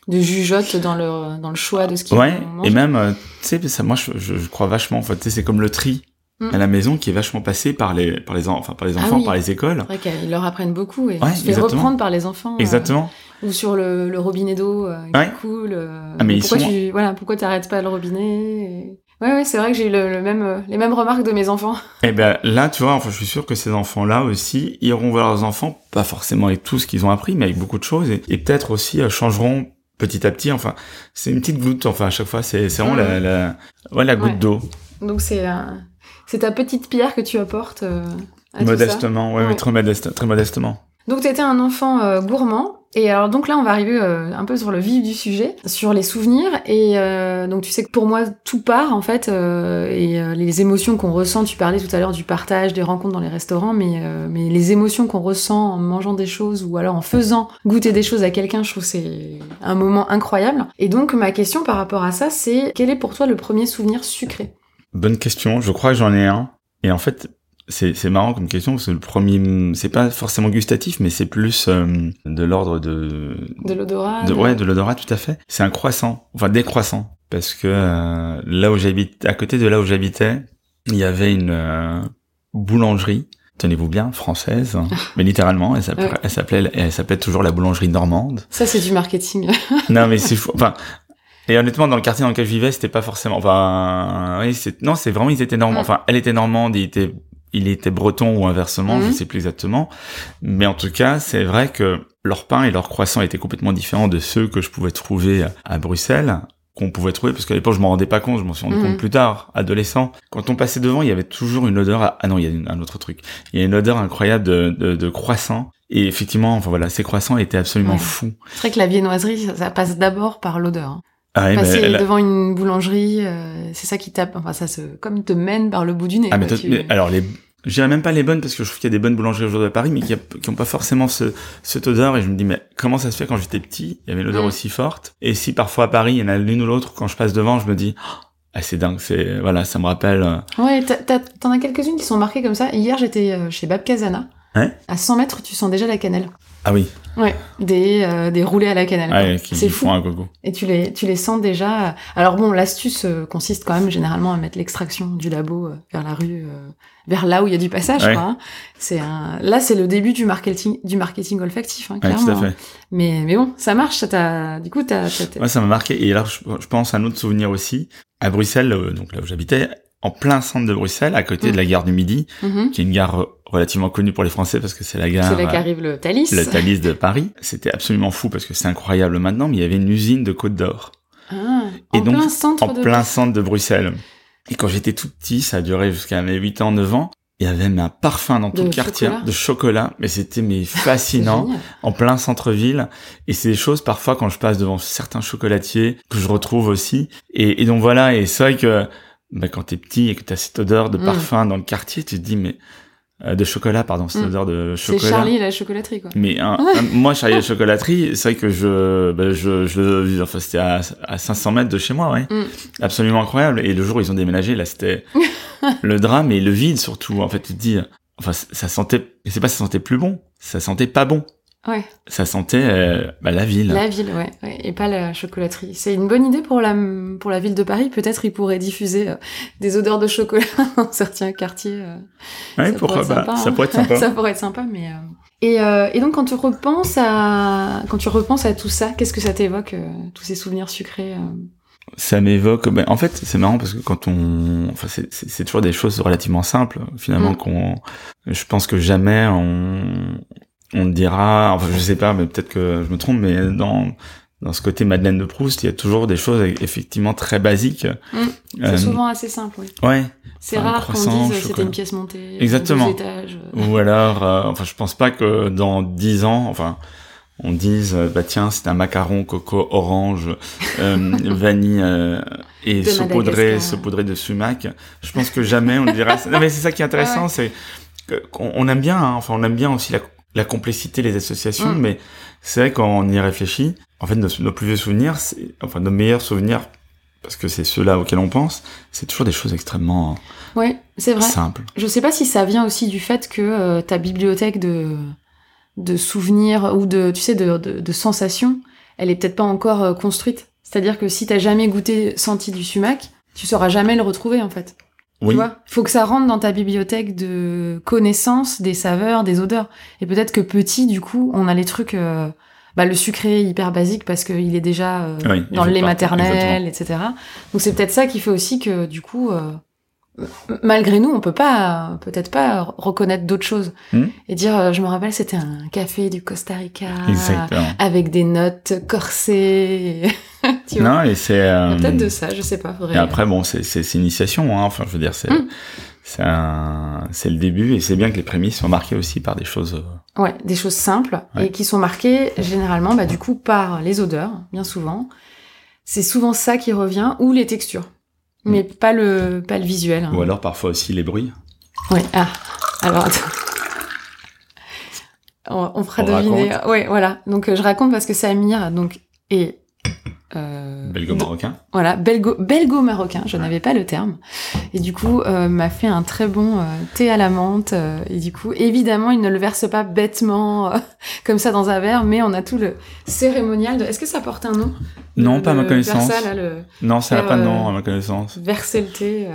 de jugeote dans le dans le choix de ce qu'ils Ouais, et même, euh, tu sais, moi, je, je, crois vachement. En fait, c'est comme le tri Mm. à la maison qui est vachement passé par les, par les, en- enfin, par les enfants, Ah oui. par les écoles. C'est vrai qu'ils leur apprennent beaucoup et Ouais, se fait reprendre par les enfants. euh, Exactement. ou sur le, le robinet d'eau euh, qui Ouais. coule. euh, Ah, mais pourquoi sont- tu voilà pourquoi t'arrêtes pas le robinet et- Ouais ouais c'est vrai que j'ai eu le, le même euh, les mêmes remarques de mes enfants. Et ben là, tu vois, enfin, je suis sûr que ces enfants-là aussi iront voir leurs enfants, pas forcément avec tout ce qu'ils ont appris, mais avec beaucoup de choses, et, et peut-être aussi changeront petit à petit. Enfin, c'est une petite goutte. Enfin, à chaque fois, c'est c'est vraiment la, la, ouais, la goutte Ouais. d'eau, Donc c'est euh, c'est ta petite pierre que tu apportes euh, à tout ça? modestement. Ouais, Ouais. ouais, très modeste, très modestement. Donc tu étais un enfant euh, gourmand. Et alors donc là on va arriver euh, un peu sur le vif du sujet, sur les souvenirs. Et euh, donc tu sais que pour moi tout part en fait euh, et euh, les émotions qu'on ressent. Tu parlais tout à l'heure du partage, des rencontres dans les restaurants, mais euh, mais les émotions qu'on ressent en mangeant des choses ou alors en faisant goûter des choses à quelqu'un, je trouve c'est un moment incroyable. Et donc ma question par rapport à ça, c'est quel est pour toi le premier souvenir sucré? Bonne question. Je crois que j'en ai un. Et en fait, c'est c'est marrant comme question parce que le premier, c'est pas forcément gustatif, mais c'est plus euh, de l'ordre de, De l'odorat de ouais, de l'odorat tout à fait. C'est un croissant, enfin des croissants, parce que euh, là où j'habite, à côté de là où j'habitais, il y avait une euh, boulangerie. Tenez-vous bien, française, mais littéralement, elle s'appelait, Ouais. elle s'appelait, elle s'appelait toujours la boulangerie normande. Ça c'est du marketing. non, mais c'est fou. Enfin, et honnêtement, dans le quartier dans lequel je vivais, c'était pas forcément. Enfin, oui, c'est non, c'est vraiment ils étaient normands. Mm. Enfin, elle était normande, il était, il était breton ou inversement, je Mhm. sais plus exactement. Mais en tout cas, c'est vrai que leur pain et leur croissant étaient complètement différents de ceux que je pouvais trouver à Bruxelles qu'on pouvait trouver parce qu'à l'époque je m'en rendais pas compte je m'en suis rendu Mhm. compte plus tard adolescent quand on passait devant il y avait toujours une odeur à- ah non il y a une- un autre truc il y a une odeur incroyable de, de, de croissant et effectivement enfin voilà ces croissants étaient absolument Ouais. fous C'est vrai que la viennoiserie, ça, ça passe d'abord par l'odeur. Ah, Passer elle- devant une boulangerie, euh, c'est ça qui tape. Enfin, ça se, comme te mène par le bout du nez. Ah mais, quoi, toi- tu- mais alors les je dirais même pas les bonnes parce que je trouve qu'il y a des bonnes boulangeries aujourd'hui à Paris mais qui, a- qui ont pas forcément ce, cette odeur et je me dis mais comment ça se fait quand j'étais petit il y avait une odeur Mm. aussi forte et si parfois à Paris il y en a l'une ou l'autre quand je passe devant je me dis ah c'est dingue c'est voilà ça me rappelle euh, Ouais, t'en as quelques-unes qui sont marquées comme ça. Hier, j'étais euh, chez Bab Kazana. Ouais. À 100 mètres, tu sens déjà la cannelle. ah oui Ouais. Des, euh, des roulés à la cannelle. quoi. ouais, qui c'est fou. font un gogo Et tu les, tu les sens déjà. Alors bon, l'astuce euh, consiste quand même généralement à mettre l'extraction du labo euh, vers la rue, euh, vers là où il y a du passage. Ouais. Quoi, hein. C'est un... Là, c'est le début du marketing, du marketing olfactif, hein, ouais, clairement. tout à hein. fait Mais, mais bon, ça marche. Ça t'a... Du coup, t'as... t'as- Moi, ça m'a marqué. Et alors, je, pense à un autre souvenir aussi. À Bruxelles, euh, donc là où j'habitais, en plein centre de Bruxelles, à côté de la gare du Midi, Mhm. qui est une gare euh, relativement connue pour les Français parce que c'est la gare, C'est là qu'arrive le Thalys. le Thalys de Paris. C'était absolument fou parce que c'est incroyable maintenant, mais il y avait une usine de Côte d'Or. Ah, Et en donc, plein centre En de plein centre de Bruxelles. Et quand j'étais tout petit, ça a duré jusqu'à mes 8 ans, 9 ans. Il y avait même un parfum dans tout le quartier chocolat. de chocolat, mais c'était mais fascinant en plein centre-ville. Et c'est des choses parfois quand je passe devant certains chocolatiers que je retrouve aussi. Et, et donc voilà, et c'est vrai que bah, quand t'es petit et que t'as cette odeur de Mm. parfum dans le quartier, tu te dis mais de chocolat, pardon, cette Mm. odeur de C'est chocolat. Charlie la chocolaterie, quoi. Mais un- un- moi, Charlie la chocolaterie, c'est vrai que je, bah, je, je enfin, c'était à, à 500 mètres de chez moi, ouais. Mm. Absolument incroyable. Et le jour où ils ont déménagé, là, c'était le drame et le vide surtout. En fait, tu te dis, enfin, ça sentait, c'est pas ça sentait plus bon, ça sentait pas bon. Ouais. Ça sentait euh, bah, la ville. La ville, ouais, ouais, et pas la chocolaterie. C'est une bonne idée pour la pour la ville de Paris. Peut-être ils pourraient diffuser euh, des odeurs de chocolat dans certains quartiers. euh. ouais, ça pourquoi pourrait Ça hein. pourrait être sympa. ça pourrait être sympa, mais euh, et euh, et donc quand tu repenses à quand tu repenses à tout ça, qu'est-ce que ça t'évoque tous ces souvenirs sucrés Ça m'évoque. ben, en fait, c'est marrant parce que quand on, enfin, c'est- c'est c'est toujours des choses relativement simples finalement Mm. qu'on. Je pense que jamais on on dira. Enfin, je sais pas, mais peut-être que je me trompe, mais dans dans ce côté Madeleine de Proust, il y a toujours des choses effectivement très basiques. Mm. C'est Euh, souvent assez simple, oui. Ouais. C'est enfin, rare qu'on dise c'était une pièce montée, Exactement. deux étages. Ou alors, euh, enfin, je pense pas que dans dix ans, enfin, on dise, euh, bah tiens, c'est un macaron coco orange, euh, vanille euh, et De saupoudré, saupoudré de sumac. Je pense que jamais on dira. ça. Non, mais c'est ça qui est intéressant, Ouais. c'est qu'on on aime bien, hein, enfin, on aime bien aussi la, la complicité, les associations, Mm. mais c'est vrai quand on y réfléchit, en fait, nos, nos plus vieux souvenirs, enfin, nos meilleurs souvenirs, parce que c'est ceux-là auxquels on pense, c'est toujours des choses extrêmement Ouais, c'est vrai. simples. Je sais pas si ça vient aussi du fait que euh, ta bibliothèque de, de souvenirs ou de, tu sais, de, de, de sensations, elle est peut-être pas encore euh, construite. C'est-à-dire que si t'as jamais goûté, senti du sumac, tu sauras jamais le retrouver en fait. Oui. Tu vois Faut que ça rentre dans ta bibliothèque de connaissances des saveurs, des odeurs. Et peut-être que petit, du coup, on a les trucs, euh, bah, le sucré hyper basique parce qu'il est déjà euh, Oui, dans le lait maternel, etc. Donc c'est peut-être ça qui fait aussi que, du coup, euh, malgré nous, on peut pas, peut-être pas reconnaître d'autres choses Hmm. et dire, je me rappelle, c'était un café du Costa Rica Exactement. avec des notes corsées. tu vois Non, et c'est. Euh, Peut-être de ça, je sais pas. Faudrait... Et après, bon, c'est c'est c'est initiation. Hein. Enfin, je veux dire, c'est Mm. c'est un- c'est le début, et c'est bien que les prémices soient marquées aussi par des choses. euh, Ouais, des choses simples Ouais. et qui sont marquées généralement, bah, du coup, par les odeurs, bien souvent. C'est souvent ça qui revient, ou les textures. Mais pas le, pas le visuel. hein. Ou alors parfois aussi les bruits. Ouais, ah. Alors, attends. On, on fera On deviner. Ouais, voilà. Donc, euh, je raconte parce que Samir, donc, est, euh, Belgo-marocain. voilà, belgo, belgo-marocain, je n'avais pas le terme. Et du coup, euh, m'a fait un très bon euh, thé à la menthe. et du coup, évidemment, il ne le verse pas bêtement comme ça dans un verre, mais on a tout le cérémonial. De... Est-ce que ça porte un nom? Non, Le- pas à ma connaissance. versa, là, le Non, ça n'a pas de nom à ma connaissance. verser le thé.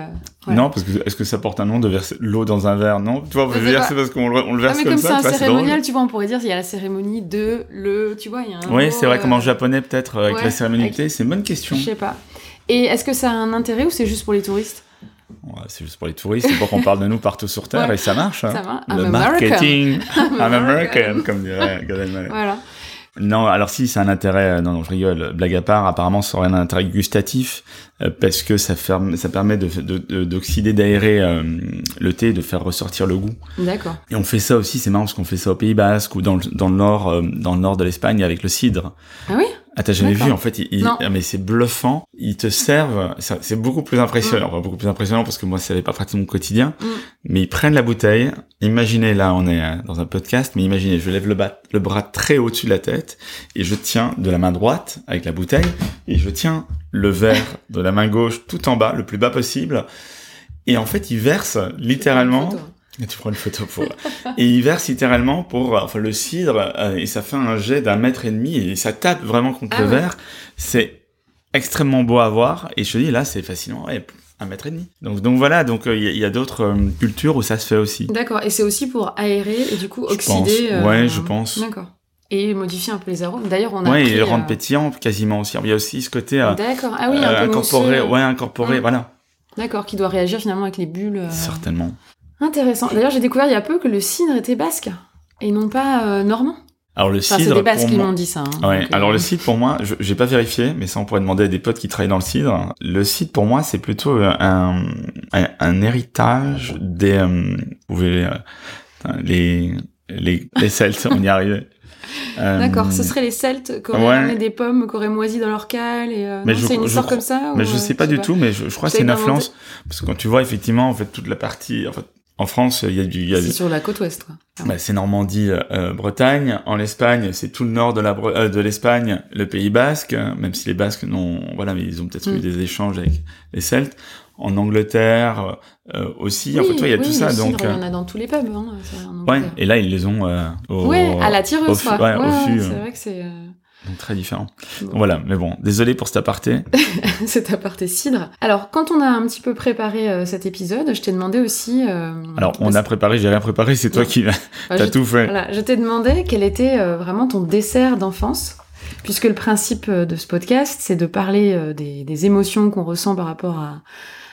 Non, parce que est-ce que ça porte un nom de verser l'eau dans un verre? Non, tu vois, pas. c'est parce qu'on le, on le Ah, verse mais comme comme ça. c'est un cérémonial, tu vois, on pourrait dire il y a la cérémonie de le, tu vois, il y a un Oui, c'est vrai, comme en euh, japonais peut-être avec ouais, la cérémonie avec- c'est une bonne question. Je sais pas. Et est-ce que ça a un intérêt ou c'est juste pour les touristes? Ouais, c'est juste pour les touristes, c'est pour qu'on parle de nous partout sur Terre Ouais. et ça marche. hein. Ça va Le I'm marketing, I'm I'm American, American. comme dirait Gad Elmaleh. Voilà. Non, alors si, c'est un intérêt, euh, non, non, je rigole, blague à part, apparemment ça aurait un intérêt gustatif, euh, parce que ça, ferme, ça permet de, de- de- d'oxyder, d'aérer euh, le thé, et de faire ressortir le goût. D'accord. Et on fait ça aussi, c'est marrant parce qu'on fait ça au Pays Basque ou dans le, dans le nord, euh, dans le nord de l'Espagne avec le cidre. Ah oui? Ah, t'as jamais vu, en fait, ils, Non. ah, mais c'est bluffant. Ils te servent, c'est beaucoup plus impressionnant, Enfin, beaucoup plus impressionnant parce que moi, ça fait pas partie de mon quotidien. Mm. Mais ils prennent la bouteille. Imaginez, là, on est euh, dans un podcast, mais imaginez, je lève le, bas, le bras très au-dessus de la tête et je tiens de la main droite avec la bouteille et je tiens le verre de la main gauche tout en bas, le plus bas possible. Et en fait, ils versent littéralement. Et tu prends une photo pour. et il verse littéralement pour, euh, enfin, le cidre, euh, et ça fait un jet d'un mètre et demi, et ça tape vraiment contre Ah le ouais. verre. C'est extrêmement beau à voir, et je te dis, là, c'est fascinant, ouais, un mètre et demi. Donc, donc voilà, donc euh, il y a- d'autres euh, cultures où ça se fait aussi. D'accord. Et c'est aussi pour aérer et du coup Je oxyder. pense. Ouais, je pense. D'accord. Et modifier un peu les arômes. D'ailleurs, on a. Ouais, pris, et rendre pétillant quasiment aussi. Il y a aussi ce côté D'accord. Ah oui, un peu incorporé, mousseux. ouais, incorporé, Mm. voilà. D'accord, qui doit réagir finalement avec les bulles. euh, Certainement. Intéressant. D'ailleurs, j'ai découvert il y a peu que le cidre était basque et non pas euh, normand. Alors le Enfin, c'est cidre, des Basques qui m'ont dit ça. hein. Ouais, Donc, euh, alors le cidre pour moi, je j'ai pas vérifié, mais ça on pourrait demander à des potes qui travaillent dans le cidre. Le cidre pour moi c'est plutôt euh, un, un, un héritage des euh, vous euh, les les les Celtes, on y arrivait. Euh, D'accord, ce serait les Celtes qui auraient ouais. des pommes, qui auraient moisi dans leur cale. Et, Mais non, je- c'est une histoire comme ça Mais ou, je sais pas du tout, mais je, je crois que c'est une influence parce que quand tu vois effectivement en fait toute la partie, en fait, en France il y a du, y a C'est sur la côte ouest, quoi. bah, c'est Normandie, euh, euh, Bretagne. En Espagne, c'est tout le nord de la Bre- euh, de l'Espagne, le Pays Basque. Même si les Basques n'ont, voilà, mais ils ont peut-être Mm. eu des échanges avec les Celtes. En Angleterre euh, aussi. en fait, ouais, il y a oui, tout ça. Donc, il y euh, en a dans tous les pubs. Hein, ouais. Et là, ils les ont euh, au, Ouais, à la au tireuse, quoi. ouais, au fût, c'est vrai que c'est donc très différent. Bon. Voilà. Mais bon, désolé pour cet aparté. cet aparté cidre. Alors, quand on a un petit peu préparé euh, cet épisode, je t'ai demandé aussi. euh, Alors, on a préparé, j'ai rien préparé. C'est toi qui Bah, t'as tout fait. Voilà, je t'ai demandé quel était euh, vraiment ton dessert d'enfance, puisque le principe de ce podcast, c'est de parler des, des émotions qu'on ressent par rapport à,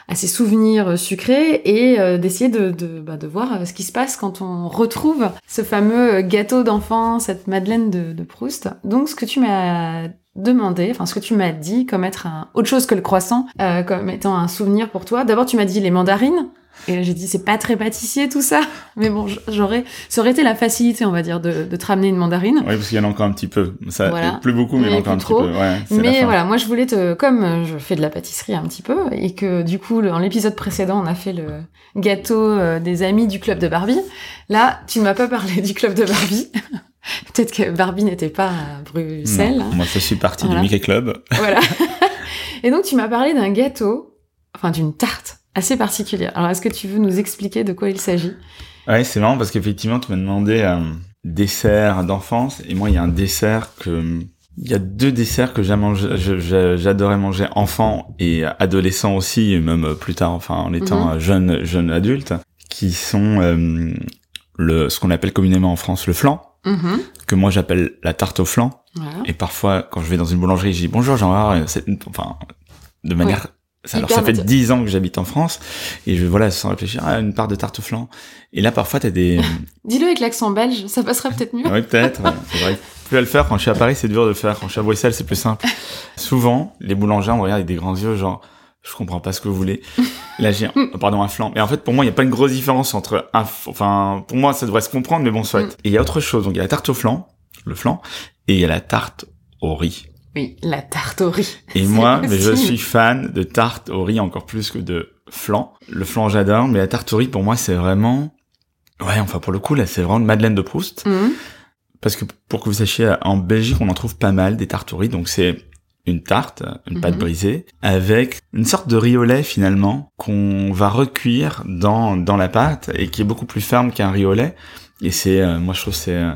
à ces souvenirs euh, sucrés et euh, d'essayer de, de, bah, de voir euh, ce qui se passe quand on retrouve ce fameux gâteau d'enfant, cette Madeleine de, Proust. Donc, ce que tu m'as demandé, enfin ce que tu m'as dit comme être un, autre chose que le croissant, comme étant un souvenir pour toi. D'abord, tu m'as dit les mandarines. Et là, j'ai dit, c'est pas très pâtissier tout ça. Mais bon, j'aurais, ça aurait été la facilité, on va dire, de, de te ramener une mandarine. Oui, parce qu'il y en a encore un petit peu. Ça, Voilà. plus beaucoup, mais il y en a encore un plus petit trop. peu. Ouais, Mais voilà, moi je voulais te, comme euh, je fais de la pâtisserie un petit peu, et que du coup, le- dans l'épisode précédent, on a fait le gâteau euh, des amis du club de Barbie. Là, tu ne m'as pas parlé du club de Barbie. Peut-être que Barbie n'était pas à Bruxelles. Non, moi, je suis parti Voilà. du Mickey Club. Voilà. et donc, tu m'as parlé d'un gâteau, enfin d'une tarte assez particulière. Alors, est-ce que tu veux nous expliquer de quoi il s'agit? Ouais, c'est marrant parce qu'effectivement, tu m'as demandé un dessert d'enfance et moi, il y a un dessert que Il y a deux desserts que j'adorais manger enfant et adolescent aussi, et même plus tard, enfin en étant Mhm. jeune jeune adulte, qui sont euh, le ce qu'on appelle communément en France le flan, Mhm. que moi j'appelle la tarte au flan. Voilà. Et parfois, quand je vais dans une boulangerie, je dis bonjour c'est- enfin de manière ça- alors ça fait dix ans que j'habite en France et je voilà sans réfléchir ah, une part de tarte au flan. Et là parfois t'as des Dis-le avec l'accent belge, ça passera peut-être mieux. oui, peut-être. Vrai. Plus à le faire. Quand je suis à Paris, c'est dur de le faire. Quand je suis à Bruxelles, c'est plus simple. Souvent, les boulangers me regardent avec des grands yeux, genre, je comprends pas ce que vous voulez. Là, j'ai, pardon, un flan. Mais en fait, pour moi, il n'y a pas une grosse différence entre un, enfin, pour moi, ça devrait se comprendre, mais bon, soit. Mm. Et il y a autre chose. Donc, il y a la tarte au flan, le flan, et il y a la tarte au riz. Oui, la tarte au riz. Et moi, mais je suis fan de tarte au riz encore plus que de flan. Le flan, j'adore, mais la tarte au riz, pour moi, c'est vraiment, ouais, enfin, pour le coup, là, c'est vraiment Madeleine de Proust. Mhm. Parce que pour que vous sachiez, en Belgique, on en trouve pas mal des tartes au riz. Donc c'est une tarte, une pâte Mhm. brisée, avec une sorte de riz au lait finalement qu'on va recuire dans dans la pâte et qui est beaucoup plus ferme qu'un riz au lait. Et c'est, euh, moi je trouve c'est euh,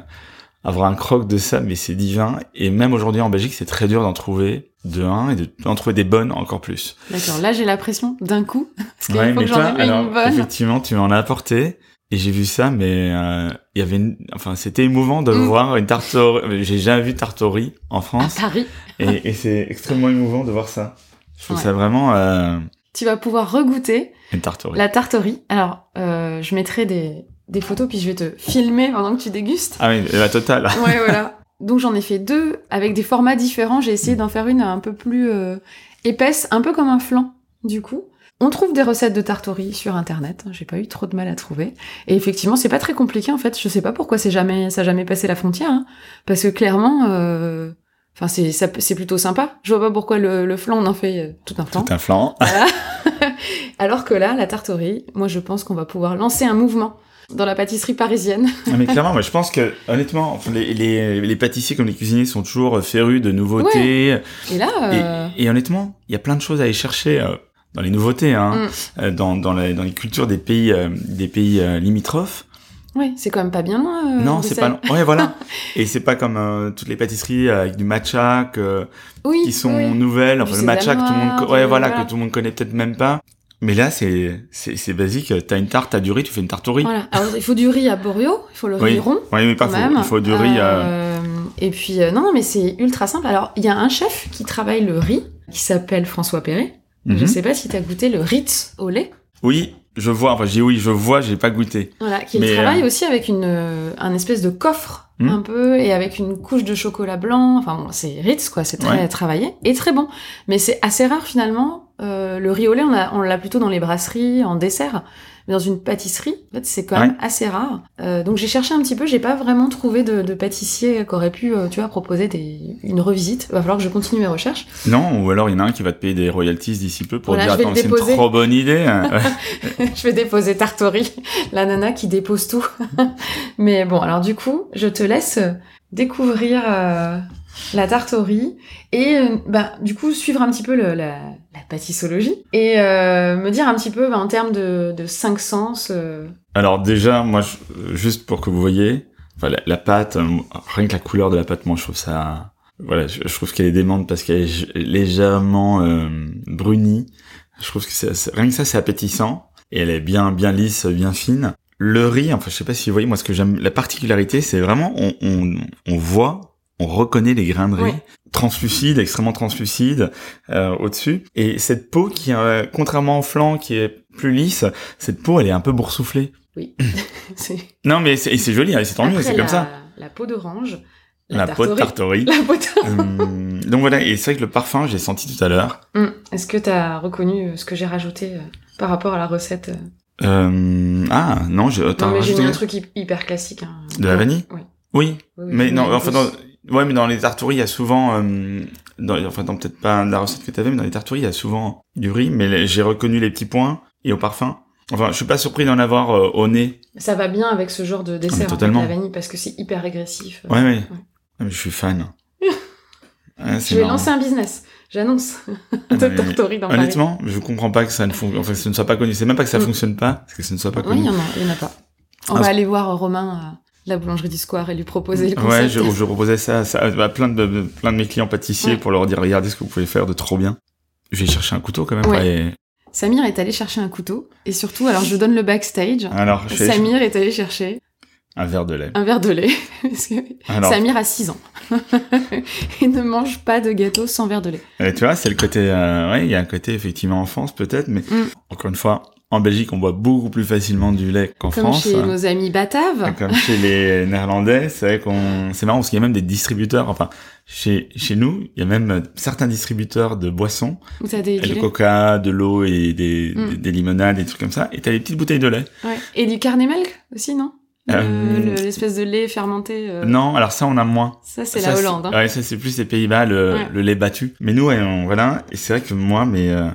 avoir un croque de ça, mais c'est divin. Et même aujourd'hui en Belgique, c'est très dur d'en trouver de un et de- d'en trouver des bonnes encore plus. D'accord, là j'ai la pression d'un coup. Parce qu'il Ouais, faut mais que toi, ai mis alors une bonne. effectivement, tu m'en as apporté. Et j'ai vu ça, mais euh, il y avait, une... enfin, c'était émouvant de Mm. voir une riz. J'ai jamais vu riz en À France, Paris, et, et c'est extrêmement émouvant de voir ça. Je trouve Ouais. ça vraiment euh, tu vas pouvoir regoûter une riz. la riz. Alors, euh, je mettrai des, des photos puis je vais te filmer pendant que tu dégustes. Ah oui, la totale. Ouais, voilà. Donc j'en ai fait deux avec des formats différents. J'ai essayé d'en faire une un peu plus euh, épaisse, un peu comme un flan, du coup. On trouve des recettes de riz sur internet. J'ai pas eu trop de mal à trouver. Et effectivement, c'est pas très compliqué en fait. Je sais pas pourquoi c'est jamais, ça a jamais passé la frontière. hein. Parce que clairement, euh, enfin c'est, ça- c'est plutôt sympa. Je vois pas pourquoi le, le flan on en fait euh, tout un temps. Tout un flan. Voilà. Alors que là, la riz, moi je pense qu'on va pouvoir lancer un mouvement dans la pâtisserie parisienne. Ah, mais clairement, moi, je pense que honnêtement, enfin, les, les, les pâtissiers comme les cuisiniers sont toujours férus de nouveautés. Et là, euh, Et, et honnêtement, il y a plein de choses à aller chercher euh, dans les nouveautés, hein, Mm. euh, dans, dans, la- dans les cultures des pays, euh, des pays euh, limitrophes. ouais, c'est quand même pas bien loin. euh, non, c'est pas. Long. Ouais, voilà. et c'est pas comme euh, toutes les pâtisseries avec du matcha que, Oui, qui sont oui. nouvelles. Enfin, le matcha que tout le monde, ouais, voilà. que tout le monde connaît peut-être même pas. Mais là, c'est c'est c'est basique. T'as une tarte, t'as du riz, tu fais une tarte au riz. Voilà. Alors, il faut du riz à Borio, il faut le Oui. riz rond. Oui, mais pas faux. Il faut du riz. euh, Euh, Et puis, euh, non, non, mais c'est ultra simple. Alors, il y a un chef qui travaille le riz, qui s'appelle François Perret. Je mhm. sais pas si t'as goûté le Ritz au lait. Oui, je vois. Enfin, dis oui, je vois. J'ai pas goûté. Voilà, qui Mais, travaille euh, aussi avec une, un espèce de coffre, Hmm. un peu, et avec une couche de chocolat blanc. Enfin bon, c'est Ritz, quoi, c'est très Ouais. travaillé et très bon. Mais c'est assez rare finalement. Euh, le riz au lait, on l'a on l'a plutôt dans les brasseries, en dessert. Mais dans une pâtisserie, en fait, c'est quand même assez rare. Euh, donc j'ai cherché un petit peu, j'ai pas vraiment trouvé de, de pâtissier qui aurait pu, euh, tu vois, proposer des, une revisite. Va falloir que je continue mes recherches. Non, ou alors il y en a un qui va te payer des royalties d'ici peu pour Voilà, dire attends, c'est une trop bonne idée. Ouais. je vais déposer riz, la nana qui dépose tout. Mais bon, alors du coup, je te laisse découvrir euh, la tarte et euh, bah, du coup suivre un petit peu la, la pâtissologie et euh, me dire un petit peu bah, en termes de, cinq sens. euh, Alors déjà, moi, juste pour que vous voyez, la, pâte, euh, rien que la couleur de la pâte, moi, je trouve ça, voilà, je, trouve qu'elle est démente parce qu'elle est légèrement brunie. Je trouve que c'est- rien que ça, c'est appétissant et elle est bien, bien lisse, bien fine. Le riz, enfin, je sais pas si vous voyez, moi, ce que j'aime, la particularité, c'est vraiment, on, on, on voit, on reconnaît les grains de riz. Translucides, extrêmement translucides euh, au-dessus. Et cette peau qui, euh, contrairement au flanc qui est plus lisse, cette peau elle est un peu boursouflée. oui, Non mais c'est joli, hein, c'est tant mieux, c'est comme ça. La peau d'orange, La, peau de riz. La peau de... Hum, donc voilà, et c'est vrai que le parfum, j'ai senti tout à l'heure. Hum, Est-ce que t'as reconnu euh, ce que j'ai rajouté euh, par rapport à la recette euh? Euh, ah non, j'ai Non mais j'ai mis rajouter- un truc hy- hyper classique. hein. De la vanille? Oui. Oui, Oui, oui, mais non, enfin oui. Ouais, mais dans les riz, il y a souvent, euh, dans, enfin dans peut-être pas la recette que t'avais, mais dans les riz, il y a souvent du riz, mais j'ai reconnu les petits points et au parfum. Enfin, je suis pas surpris d'en avoir euh, au nez. Ça va bien avec ce genre de dessert, en fait, totalement. la vanille, parce que c'est hyper agressif. Ouais, ouais. Ah, mais Je suis fan. Ouais, Je vais marrant. lancer un business, j'annonce, Ah, de mais- tartorie dans Paris. Honnêtement, je comprends pas que ça ne fonctionne, enfin, que ce ne soit pas connu. C'est même pas que ça Mm. fonctionne pas, c'est que ce ne soit pas Oui, il connu. y y en a pas. On Ah, va aller voir Romain, euh, la boulangerie du square et lui proposer le concept. Ouais, je, je proposais ça, ça à plein de, de- plein de mes clients pâtissiers Ouais. pour leur dire regardez ce que vous pouvez faire de trop bien. Je vais chercher un couteau quand même. Ouais. et- Samir est allé chercher un couteau et surtout, alors je donne le backstage. Alors, je Samir est allé chercher un verre de lait. un verre de lait. Parce que Alors, Samir a 6 ans. et ne mange pas de gâteau sans verre de lait. tu vois, c'est le côté, euh, ouais, il y a un côté effectivement enfance peut-être, mais Mm. encore une fois, en Belgique, on boit beaucoup plus facilement du lait qu'en Comme France. chez nos amis bataves. Comme chez les Néerlandais, c'est vrai qu'on, c'est marrant parce qu'il y a même des distributeurs, enfin, chez, chez nous, il y a même euh, certains distributeurs de boissons, Où t'as des lait. coca, de l'eau et des, Mm. des, des limonades, des trucs comme ça, et t'as des petites bouteilles de lait. Ouais. Et du carnet milk aussi, non? Euh, le- L'espèce de lait fermenté. euh, Non, alors ça, on a moins. Ça, c'est la Hollande. Hein. Ouais, ça c'est plus les Pays-Bas, le, Ouais. le lait battu. Mais nous, ouais, on- voilà. Et c'est vrai que moi, mais euh,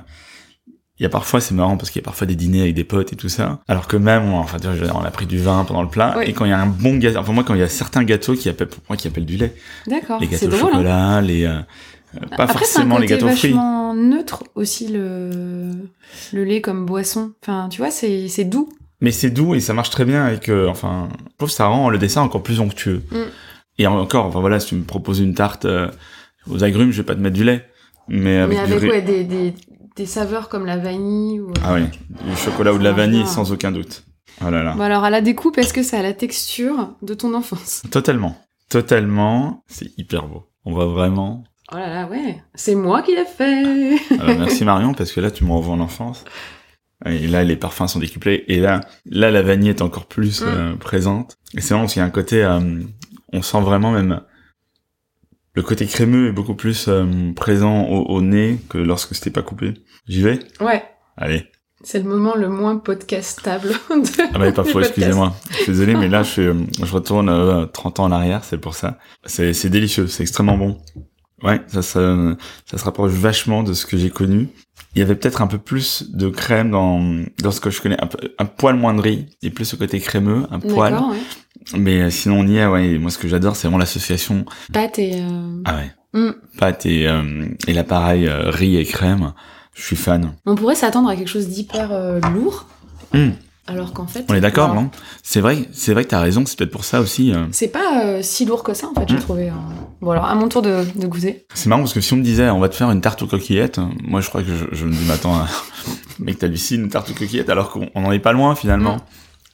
il y a parfois, c'est marrant parce qu'il y a parfois des dîners avec des potes et tout ça. Alors que même, on, enfin, on a pris du vin pendant le plat. Et quand il y a un bon gâteau, enfin moi, quand il y a certains gâteaux qui appellent, pour moi, qui appellent du lait, D'accord. les gâteaux au drôle. hein. chocolat, les, euh, euh, pas Après, c'est un forcément les côté gâteaux frits. vachement neutre aussi le le lait comme boisson. Enfin, tu vois, c'est c'est doux. Mais c'est doux et ça marche très bien avec, euh, enfin, je trouve que ça rend le dessin encore plus onctueux. Mm. Et encore, enfin voilà, si tu me proposes une tarte euh, aux agrumes, je vais pas te mettre du lait. Mais avec, Mais du avec riz- ouais, des, des des saveurs comme la vanille ou. Ah oui, du chocolat ou de la vanille sans aucun doute. Oh là là. Bon alors à la découpe, est-ce que ça a la texture de ton enfance? Totalement. Totalement. C'est hyper beau. On voit vraiment. Oh là là, ouais. C'est moi qui l'ai fait. Alors, merci Marion, parce que là, tu me renvoies en enfance. Et là, les parfums sont décuplés. Et là, là, la vanille est encore plus Mm. euh, présente. Et c'est vraiment qu'il y a un côté, euh, on sent vraiment même, le côté crémeux est beaucoup plus euh, présent au, au nez que lorsque c'était pas coupé. J'y vais? Ouais. Allez. C'est le moment le moins podcastable de. Ah bah, pas du faux, podcast. excusez-moi. Je suis désolé, mais là, je, suis, euh, je retourne euh, 30 ans en arrière, c'est pour ça. C'est, c'est délicieux, c'est extrêmement bon. Ouais, ça, ça, ça se rapproche vachement de ce que j'ai connu. Il y avait peut-être un peu plus de crème dans, dans ce que je connais, un, poil moins de riz, et plus ce côté crémeux, un poil. Ouais. Mais euh, sinon, on y est, ouais. Moi, ce que j'adore, c'est vraiment l'association. Pâte et. euh, Ah ouais. Mm. Pâte et, euh, et l'appareil riz et crème. Je suis fan. On pourrait s'attendre à quelque chose d'hyper euh, lourd, Hum, alors qu'en fait. on est d'accord, alors, non? C'est vrai, c'est vrai que t'as raison. C'est peut-être pour ça aussi. euh, C'est pas euh, si lourd que ça, en fait, j'ai Mm. trouvé. euh. Bon, alors, à mon tour de, de goûter. C'est marrant parce que si on me disait on va te faire une tarte aux coquillettes, moi je crois que je, je me dis mais attends, euh, mec t'hallucines une tarte aux coquillettes alors qu'on on en est pas loin finalement.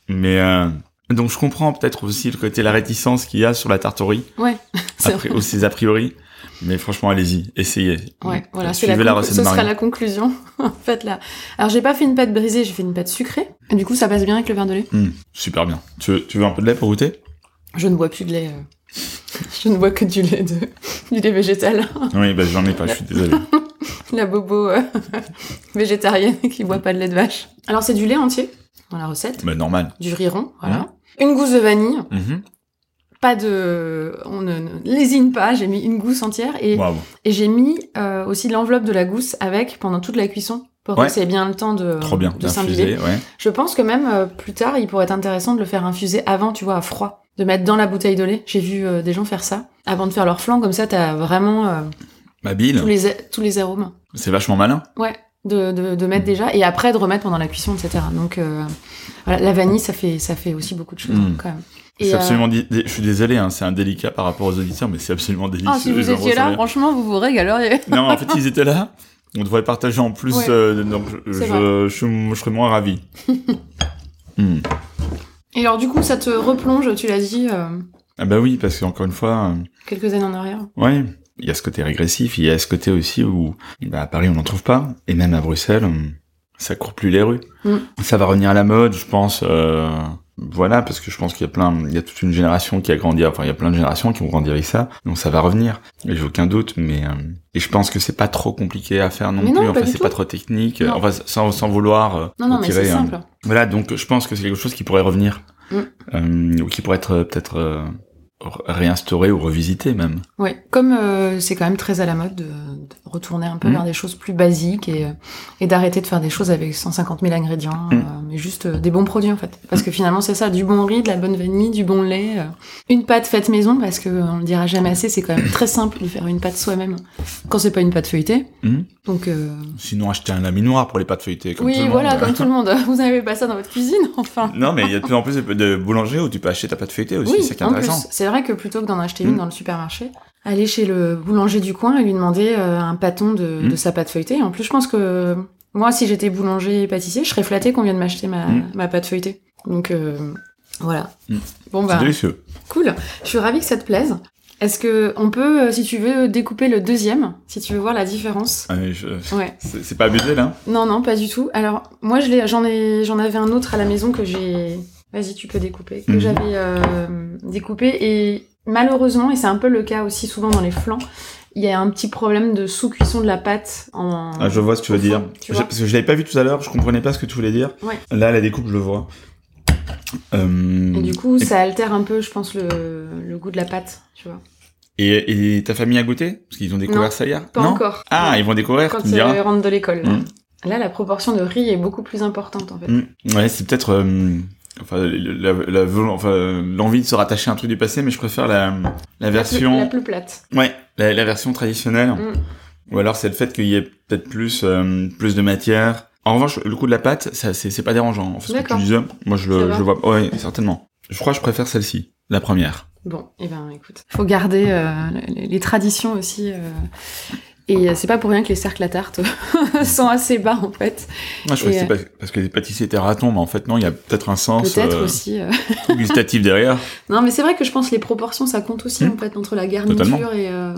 Mais euh, donc je comprends peut-être aussi le côté la réticence qu'il y a sur la riz, Ouais. après, ou ses a priori. Mais franchement allez-y, essayez. Ouais, voilà, c'est Suivez la, la, recette ce sera la conclusion, en fait, là. Alors, j'ai pas fait une pâte brisée, j'ai fait une pâte sucrée. Et du coup, ça passe bien avec le verre de lait? Hum, super bien. Tu veux, tu veux un peu de lait pour goûter? Je ne bois plus de lait. euh. Je ne bois que du lait de... du lait végétal. Oui, bah j'en ai pas, je suis désolé. La bobo euh, végétarienne qui boit pas de lait de vache. Alors, c'est du lait entier, dans la recette. bah normal. Du riz rond, voilà. Une gousse de vanille. Mhm. Pas de... On ne, ne lésine pas, j'ai mis une gousse entière. Et, et j'ai mis euh, aussi l'enveloppe de la gousse avec pendant toute la cuisson. Pour Ouais. que ça ait bien le temps de, Trop bien. de fusé, ouais. Je pense que même euh, plus tard, il pourrait être intéressant de le faire infuser avant, tu vois, à froid. De mettre dans la bouteille de lait. J'ai vu euh, des gens faire ça. Avant de faire leur flan, comme ça, t'as vraiment euh, Ma bile, tous, les, tous les arômes. c'est vachement malin. Ouais. De, de, de mettre déjà. Et après, de remettre pendant la cuisson, etc. Donc, euh, voilà, la vanille, ça fait, ça fait aussi beaucoup de choses, Mm. quand même. C'est euh, absolument. Je suis désolé, hein, c'est indélicat par rapport aux auditeurs, mais c'est absolument délicieux. Ah, si vous étiez là, rien. franchement, vous vous régaleriez. Non, en fait, ils étaient là. On devrait partager en plus, Ouais. euh, donc je, C'est je, vrai. je, je serais moins ravi. Hmm. Et alors, du coup, ça te replonge, tu l'as dit, euh, Ah bah oui, parce qu'encore une fois, quelques années en arrière. ouais, il y a ce côté régressif, il y a ce côté aussi où bah, à Paris on n'en trouve pas, et même à Bruxelles, ça court plus les rues. Mm. Ça va revenir à la mode, je pense. Voilà, parce que je pense qu'il y a plein, il y a toute une génération qui a grandi, enfin il y a plein de générations qui ont grandi avec ça, donc ça va revenir. Et j'ai aucun doute, mais euh, et je pense que c'est pas trop compliqué à faire non Mais plus. non, enfin c'est pas trop technique. Non. Enfin sans sans vouloir. euh, Non, non, mais c'est euh, simple. Voilà, donc je pense que c'est quelque chose qui pourrait revenir, Mm. euh, ou qui pourrait être peut-être euh, réinstaurer ou revisiter même. Oui, comme euh, c'est quand même très à la mode de, de retourner un peu Mm. vers des choses plus basiques et, euh, et d'arrêter de faire des choses avec 150 000 ingrédients, Mm. euh, mais juste euh, des bons produits en fait. Parce que finalement c'est ça, du bon riz, de la bonne vanille, du bon lait, euh, une pâte faite maison, parce que on le dira jamais assez, c'est quand même très simple de faire une pâte soi-même quand c'est pas une pâte feuilletée. Donc euh, Sinon, acheter un laminoir pour les pâtes feuilletées. Comme tout oui, le monde. voilà, comme tout le monde. Vous n'avez pas ça dans votre cuisine, enfin. Non, mais il y a de plus en plus de- boulangeries où tu peux acheter ta pâte feuilletée aussi, Oui, c'est intéressant. plus, vrai que plutôt que d'en acheter une Mm. dans le supermarché, aller chez le boulanger du coin et lui demander euh, un pâton de, Mm. de sa pâte feuilletée. En plus, je pense que moi, si j'étais boulanger et pâtissier, je serais flattée qu'on vienne m'acheter ma, Mm. ma pâte feuilletée. Donc euh, voilà. Bon C'est bah délicieux. cool. Je suis ravie que ça te plaise. Est-ce que on peut, euh, si tu veux, découper le deuxième, si tu veux voir la différence? Ouais, je- Ouais. C'est c'est pas abusé là? Non, non, pas du tout. Alors, moi, je l'ai, j'en ai, j'en avais un autre à la maison que j'ai. Vas-y, tu peux découper. Que Mhm. j'avais euh, découpé et malheureusement, et c'est un peu le cas aussi souvent dans les flancs, il y a un petit problème de sous-cuisson de la pâte en. Ah, je vois ce que tu veux dire. tu parce que je l'avais pas vu tout à l'heure, je comprenais pas ce que tu voulais dire. Ouais. Là, la découpe, je le vois. Euh, Et du coup, et- ça altère un peu, je pense, le, le goût de la pâte, tu vois. Et, et ta famille a goûté? Parce qu'ils ont découvert Non, ça hier Pas Non encore. Ah, Ouais. ils vont découvrir, Quand tu me diras. ils rentrent de l'école. Là. Mm. Là, la proportion de riz est beaucoup plus importante, en fait. Mm. Ouais, c'est peut-être euh, enfin le- la, la enfin l'envie de se rattacher à un truc du passé, mais je préfère la la plus- version La plus plate. ouais la, version traditionnelle. Mm. Ou alors c'est le fait qu'il y ait peut-être plus euh, plus de matière. En revanche, le coup de la pâte, ça c'est pas dérangeant. En fait, ce que tu disais, moi je le je vois. Ouais, certainement. Je crois que je préfère celle-ci, la première. Bon, et ben écoute, faut garder euh, les, les traditions aussi. euh, et euh, c'est pas pour rien que les cercles à tarte sont assez bas en fait. Moi, je crois que c'est pas- parce que les pâtissiers étaient ratons, mais en fait non, il y a peut-être un sens Peut-être euh, aussi. euh. gustatif derrière. Non, mais c'est vrai que je pense que les proportions ça compte aussi Mm. en fait entre la garniture Totalement. et, euh,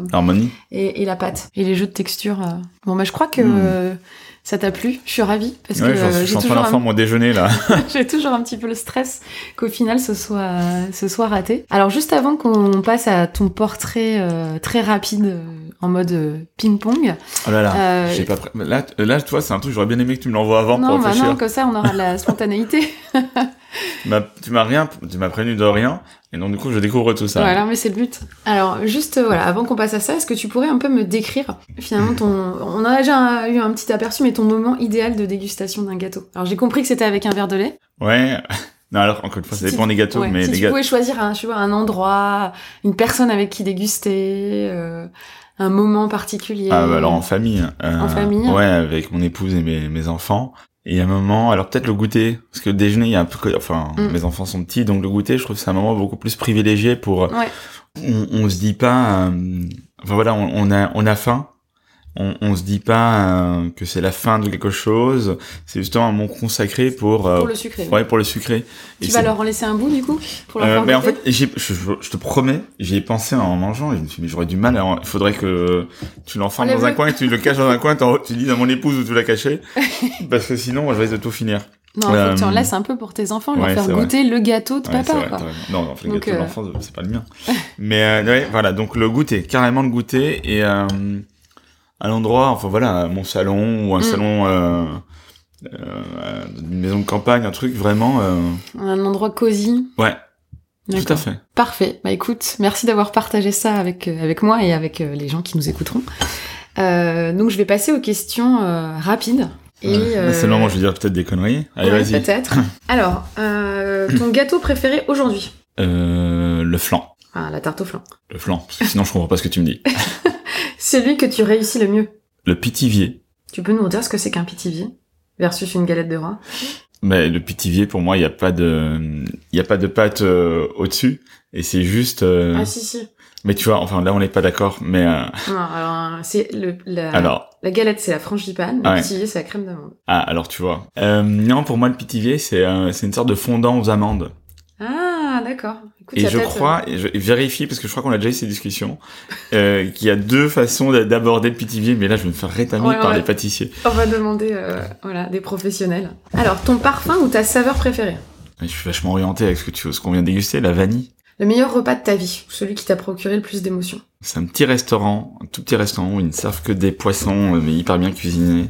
et, et la pâte et les jeux de texture. euh. Bon, bah je crois que Mm. Euh, ça t'a plu? Je suis ravie parce Ouais, que euh, je j'ai suis en train d'en faire mon déjeuner là. j'ai toujours un petit peu le stress qu'au final ce soit ce soit raté. Alors juste avant qu'on passe à ton portrait euh, très rapide euh, en mode euh, ping-pong. Oh là là. euh, J'ai pas là, là, tu vois, c'est un truc, j'aurais bien aimé que tu me l'envoies avant non, pour bah réfléchir. non, comme ça on aura de la spontanéité. Tu m'as- tu rien, tu m'as prévenu de rien, et donc du coup, je découvre tout ça. Voilà, mais c'est le but. Alors, juste, voilà, avant qu'on passe à ça, est-ce que tu pourrais un peu me décrire, finalement, ton... On a déjà eu un petit aperçu, mais ton moment idéal de dégustation d'un gâteau? Alors, j'ai compris que c'était avec un verre de lait. Ouais. Non, alors, encore une fois, ça dépend tu- des gâteaux, ouais, mais si les tu gâteaux. pouvais choisir un, je vois, un endroit, une personne avec qui déguster, euh, un moment particulier. Ah, bah, alors en famille. euh, En famille Ouais, avec mon épouse et mes, mes enfants. Et un moment, alors peut-être le goûter, parce que le déjeuner, il y a un peu, enfin, Mm. mes enfants sont petits, donc le goûter, je trouve que c'est un moment beaucoup plus privilégié pour, Ouais. on, on se dit pas, euh, enfin voilà, on, on a, on a faim. On, on se dit pas euh, que c'est la fin de quelque chose. C'est justement un moment consacré pour, euh, Pour le sucré. ouais, pour le sucré. Tu Et vas leur en laisser un bout, du coup pour leur Euh, faire mais en fait, je, je- je te promets, j'y ai pensé en mangeant et je me suis dit, mais j'aurais du mal. en- Il faudrait que tu l'enfermes dans un coin et tu le caches dans un coin. Tu dis à mon épouse où tu l'as caché, parce que sinon, moi, je vais de tout finir. Non, faut que tu en euh, laisse un peu pour tes enfants, leur ouais, faire c'est vrai. goûter le gâteau de Ouais, papa, vrai, quoi. Non, non, le Donc, gâteau de euh, l'enfance, c'est pas le mien. mais euh, ouais, voilà, donc le goûter, carrément le goûter et euh, à l'endroit, enfin voilà, mon salon ou un Mm. salon. Euh, euh, une maison de campagne, un truc vraiment, euh, Un endroit cosy. ouais, tout à fait. Parfait. Bah écoute, merci d'avoir partagé ça avec, euh, avec moi et avec euh, les gens qui nous écouteront. Donc je vais passer aux questions rapides. Et, c'est le moment où je vais dire peut-être des conneries. Allez, ouais, vas-y. Peut-être. Alors, ton gâteau préféré aujourd'hui? Le flan. Ah, la tarte au flan. Le flan. Parce que sinon, je comprends pas ce que tu me dis. Celui que tu réussis le mieux. Le pitivier. Tu peux nous dire ce que c'est qu'un pitivier versus une galette de roi Mais le pitivier, pour moi, il y a pas de, il y a pas de pâte euh, au-dessus. Et c'est juste. euh, Ah si si. Mais tu vois, enfin là, on n'est pas d'accord. Mais euh, Non, alors c'est le la, alors, la galette c'est la frangipane, le Ouais. pitivier c'est la crème d'amande. ah, alors tu vois. Euh, non, pour moi, le pitivier, c'est, euh, c'est une sorte de fondant aux amandes. Ah d'accord. Y Et je crois, et je vérifie parce que je crois qu'on a déjà eu ces discussions, euh, qu'il y a deux façons d'a- d'aborder le pitivier. Mais là, je vais me faire rétamer Ouais, par les pâtissiers. On va demander euh, voilà, des professionnels. Alors, ton parfum ou ta saveur préférée? Je suis vachement orienté avec ce que tu, ce qu'on vient de déguster, la vanille. Le meilleur repas de ta vie, ou celui qui t'a procuré le plus d'émotions? C'est un petit restaurant, un tout petit restaurant où ils ne servent que des poissons, euh, mais hyper bien cuisinés,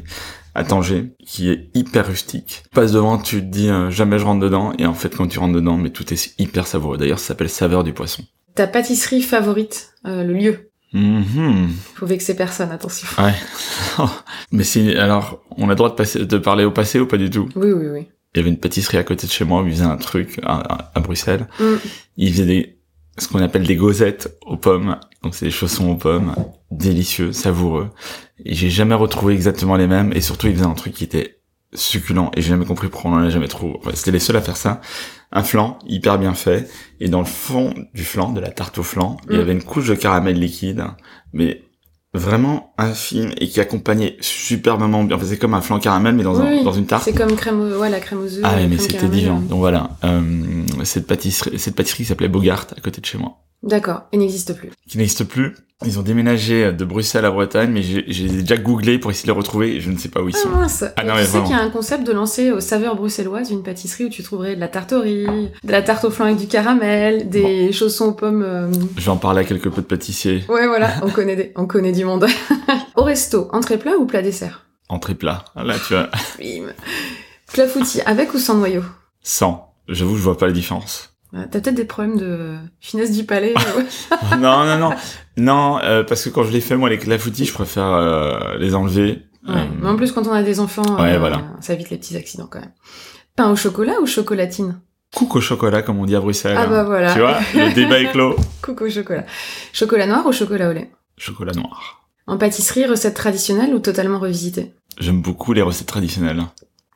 à Tanger, qui est hyper rustique. Tu passes devant, tu te dis euh, jamais je rentre dedans, et en fait quand tu rentres dedans, mais tout est hyper savoureux. D'ailleurs, ça s'appelle saveur du poisson. Ta pâtisserie favorite, euh, le lieu? Mhm. Faut vexer personne, attention. Ouais. mais c'est alors, on a le droit de, passer, de parler au passé ou pas du tout? Oui, oui, oui. Il y avait une pâtisserie à côté de chez moi où ils faisaient un truc à Bruxelles. Mm. Ils faisaient des, ce qu'on appelle des gosettes aux pommes. Donc c'est des chaussons aux pommes, délicieux, savoureux. Et j'ai jamais retrouvé exactement les mêmes. Et surtout, ils faisaient un truc qui était succulent. Et j'ai jamais compris pourquoi on en a jamais trouvé. C'était les seuls à faire ça. Un flan hyper bien fait. Et dans le fond du flan, de la tarte au flan, il y Mm. avait une couche de caramel liquide. Mais vraiment infime et qui accompagnait superbement bien. Enfin, c'est comme un flan caramel, mais dans, un- une tarte. C'est comme crème, au- ouais, la crème aux œufs. Ah mais c'était divin. Donc voilà, euh, cette pâtisserie, cette pâtisserie qui s'appelait Bogart à côté de chez moi, D'accord, il n'existe plus. qui n'existe plus. Ils ont déménagé de Bruxelles à Bretagne, mais j'ai déjà googlé pour essayer de les retrouver et je ne sais pas où ils Ah sont. mince Ah non, tu mais sais qu'il y a un concept de lancer aux saveurs bruxelloises une pâtisserie où tu trouverais de la tarte au riz, de la tarte au flan avec du caramel, des chaussons aux pommes... euh, Je vais en parler à quelques peu de pâtissiers. Ouais, voilà, on connaît, des... on connaît du monde. au resto, entrée plat ou plat dessert? Entrée plat. Ah, Là, tu vois, Bim. Clafoutis, avec ou sans noyau? Sans. J'avoue, je vois pas la différence. Euh, T'as peut-être des problèmes de finesse du palais. non, non, non. Non, euh, parce que quand je les fais, moi, les clafoutis, je préfère euh, les enlever. Ouais. Euh, Mais en plus, quand on a des enfants, Ouais, euh, voilà. ça évite les petits accidents quand même. Pain au chocolat ou chocolatine? Coucou au chocolat, comme on dit à Bruxelles. Ah bah voilà. Tu vois, le débat est clos. Coucou au chocolat. Chocolat noir ou chocolat au lait? Chocolat noir. En pâtisserie, recette traditionnelle ou totalement revisitée? J'aime beaucoup les recettes traditionnelles.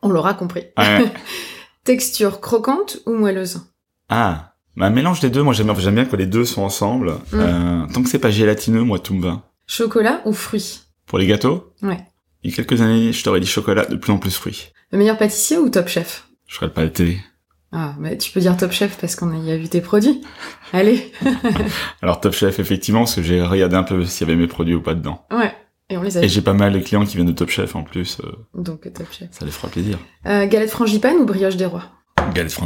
On l'aura compris. Ouais. Texture croquante ou moelleuse? Ah, bah, un mélange des deux, moi j'aime bien que les deux sont ensemble. Mm. Euh, tant que c'est pas gélatineux, moi tout me va. Chocolat ou fruits? Pour les gâteaux, Ouais. il y a quelques années, je t'aurais dit chocolat, de plus en plus fruits. Le meilleur pâtissier ou top chef? Je regarde pas la télé. Ah, mais tu peux dire top chef parce qu'on y a vu tes produits. Allez. Alors Top Chef, effectivement, parce que j'ai regardé un peu s'il y avait mes produits ou pas dedans. Ouais. Et on les a Et j'ai pas mal de clients qui viennent de Top Chef en plus, euh, Donc top chef. ça les fera plaisir. Euh, galette frangipane ou brioche des rois? Galette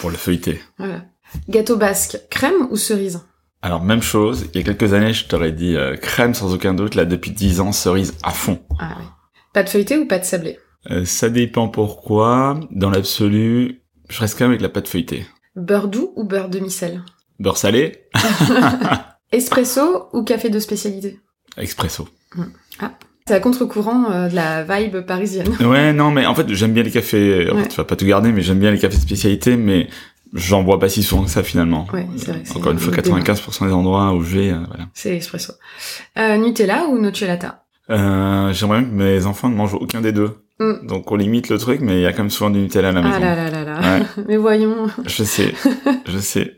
pour le feuilleté. Voilà. Gâteau basque, crème ou cerise? Alors même chose, il y a quelques années, je t'aurais dit euh, crème sans aucun doute, là depuis 10 ans, cerise à fond. Ah oui. Pâte feuilletée ou pâte sablée Euh, ça dépend pourquoi, dans l'absolu, je reste quand même avec la pâte feuilletée. Beurre doux ou beurre demi-sel? Beurre salé, Espresso ou café de spécialité? Expresso. C'est à contre-courant euh, de la vibe parisienne. Ouais, non, mais en fait, j'aime bien les cafés. Ouais. Tu vas pas tout garder, mais j'aime bien les cafés de spécialité, mais j'en bois pas si souvent que ça finalement. Ouais, c'est vrai. Encore une fois, le débat. 95% des endroits où je vais, euh, voilà. C'est l'espresso. Euh, Nutella ou Nocciolata Euh, J'aimerais bien que mes enfants ne mangent aucun des deux. Mm. Donc on limite le truc, mais il y a quand même souvent du Nutella à la maison. Ah là là là là. Ouais. Mais voyons. Je sais, je sais.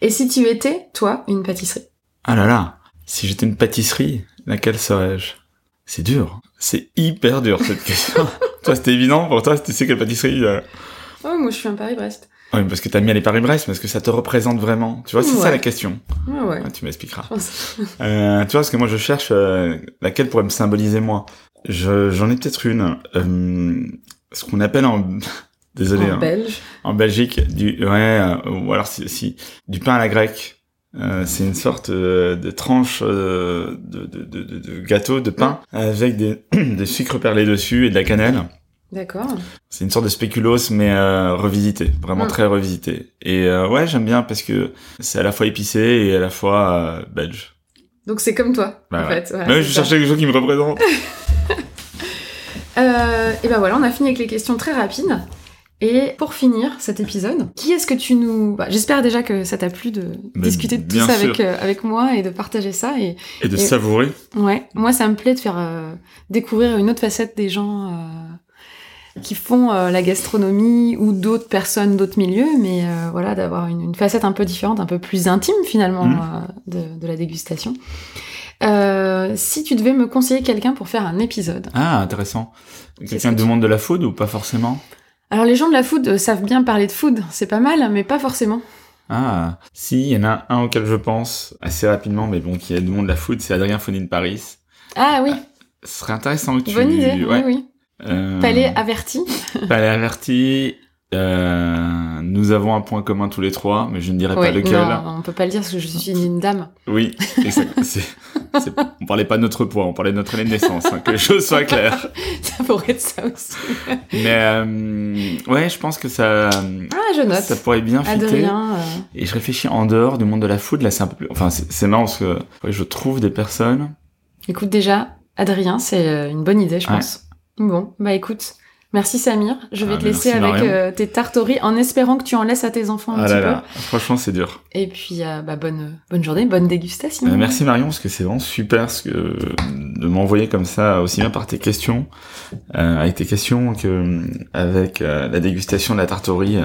Et si tu étais, toi, une pâtisserie? Ah là là, si j'étais une pâtisserie, laquelle serais-je? C'est dur. C'est hyper dur cette question. toi, c'était évident pour toi, tu sais quelle pâtisserie euh, Oh, moi je suis un Paris-Brest. Ouais, parce que t'as mis à les Paris-Brest, parce que ça te représente vraiment. Tu vois, c'est ça la question. Ouais, ouais. Ah, tu m'expliqueras. Euh, tu vois, parce que moi je cherche euh, laquelle pourrait me symboliser moi. Je, j'en ai peut-être une. Euh, ce qu'on appelle en désolé en hein, belge. en Belgique du ouais euh, ou alors si, si du pain à la grecque. Euh, c'est une sorte euh, de tranche euh, de, de, de, de- de gâteau de pain avec des, des sucres perlés dessus et de la cannelle. D'accord. C'est une sorte de spéculoos mais revisité, vraiment Mm. très revisité. Et ouais, j'aime bien parce que c'est à la fois épicé et à la fois belge. Donc c'est comme toi, Bah en ouais. fait. Voilà, je ça. cherchais quelque chose qui me représente. Et ben voilà, on a fini avec les questions très rapides. Et pour finir cet épisode, qui est-ce que tu nous... bah, J'espère déjà que ça t'a plu de Mais discuter de tout ça avec, euh, avec moi et de partager ça. Et Et de Et- savourer. ouais, moi ça me plaît de faire euh, découvrir une autre facette des gens euh, qui font euh, la gastronomie ou d'autres personnes, d'autres milieux, mais euh, voilà, d'avoir une, une facette un peu différente, un peu plus intime finalement euh, de, de la dégustation. Euh, si tu devais me conseiller quelqu'un pour faire un épisode, Ah, intéressant. Quelqu'un que tu- monde de la food ou pas forcément? Alors les gens de la food euh, savent bien parler de food, c'est pas mal, mais pas forcément. Ah, si, il y en a un auquel je pense assez rapidement, mais bon, qui est du monde de la food, c'est Adrien Fonny de Paris. Ah oui, Ce serait intéressant que tu... bonne idée, ouais. oui, oui. Euh, Palais averti. Palais averti. Euh, nous avons un point commun tous les trois, mais je ne dirai pas lequel. Non, on peut pas le dire parce que je suis une dame. Oui, c'est, on parlait pas de notre poids, on parlait de notre année de naissance, hein, que les choses soient claires. ça pourrait être ça aussi. Mais euh, ouais, je pense que ça, Ah, je note. ça pourrait bien fitter. Euh, Et je réfléchis en dehors du monde de la food, là c'est un peu plus... Enfin, c'est, marrant parce que ouais, je trouve des personnes... écoute déjà, Adrien, c'est euh, une bonne idée, je Ouais. pense. Bon, bah écoute, merci Samir. Je vais Ah, te laisser avec euh, tes tartories en espérant que tu en laisses à tes enfants un Ah petit là peu. là, franchement c'est dur. Et puis, euh, bah, bonne, bonne journée, bonne dégustation. Euh, merci Marion, parce que c'est vraiment super ce que, de m'envoyer comme ça, aussi bien par tes questions, avec tes questions que avec la dégustation de la tartorie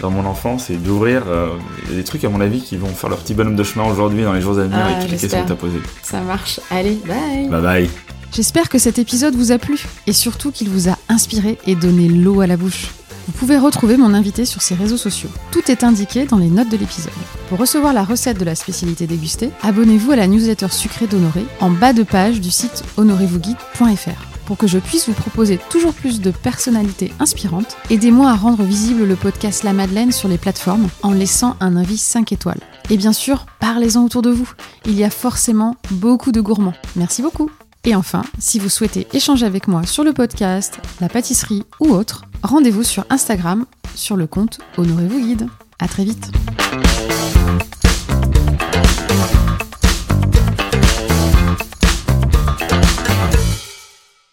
dans mon enfance, et d'ouvrir euh, des trucs à mon avis qui vont faire leur petit bonhomme de chemin aujourd'hui dans les jours à venir Ah, avec toutes les questions que t'as posées. Ça marche. Allez, bye. Bye bye. J'espère que cet épisode vous a plu et surtout qu'il vous a inspiré et donné l'eau à la bouche. Vous pouvez retrouver mon invité sur ses réseaux sociaux. Tout est indiqué dans les notes de l'épisode. Pour recevoir la recette de la spécialité dégustée, abonnez-vous à la newsletter sucrée d'Honoré en bas de page du site honorevousguide.fr. Pour que je puisse vous proposer toujours plus de personnalités inspirantes, aidez-moi à rendre visible le podcast La Madeleine sur les plateformes en laissant un avis 5 étoiles. Et bien sûr, parlez-en autour de vous. Il y a forcément beaucoup de gourmands. Merci beaucoup. Et enfin, si vous souhaitez échanger avec moi sur le podcast, la pâtisserie ou autre, rendez-vous sur Instagram sur le compte Honorez-vous Guide. À très vite.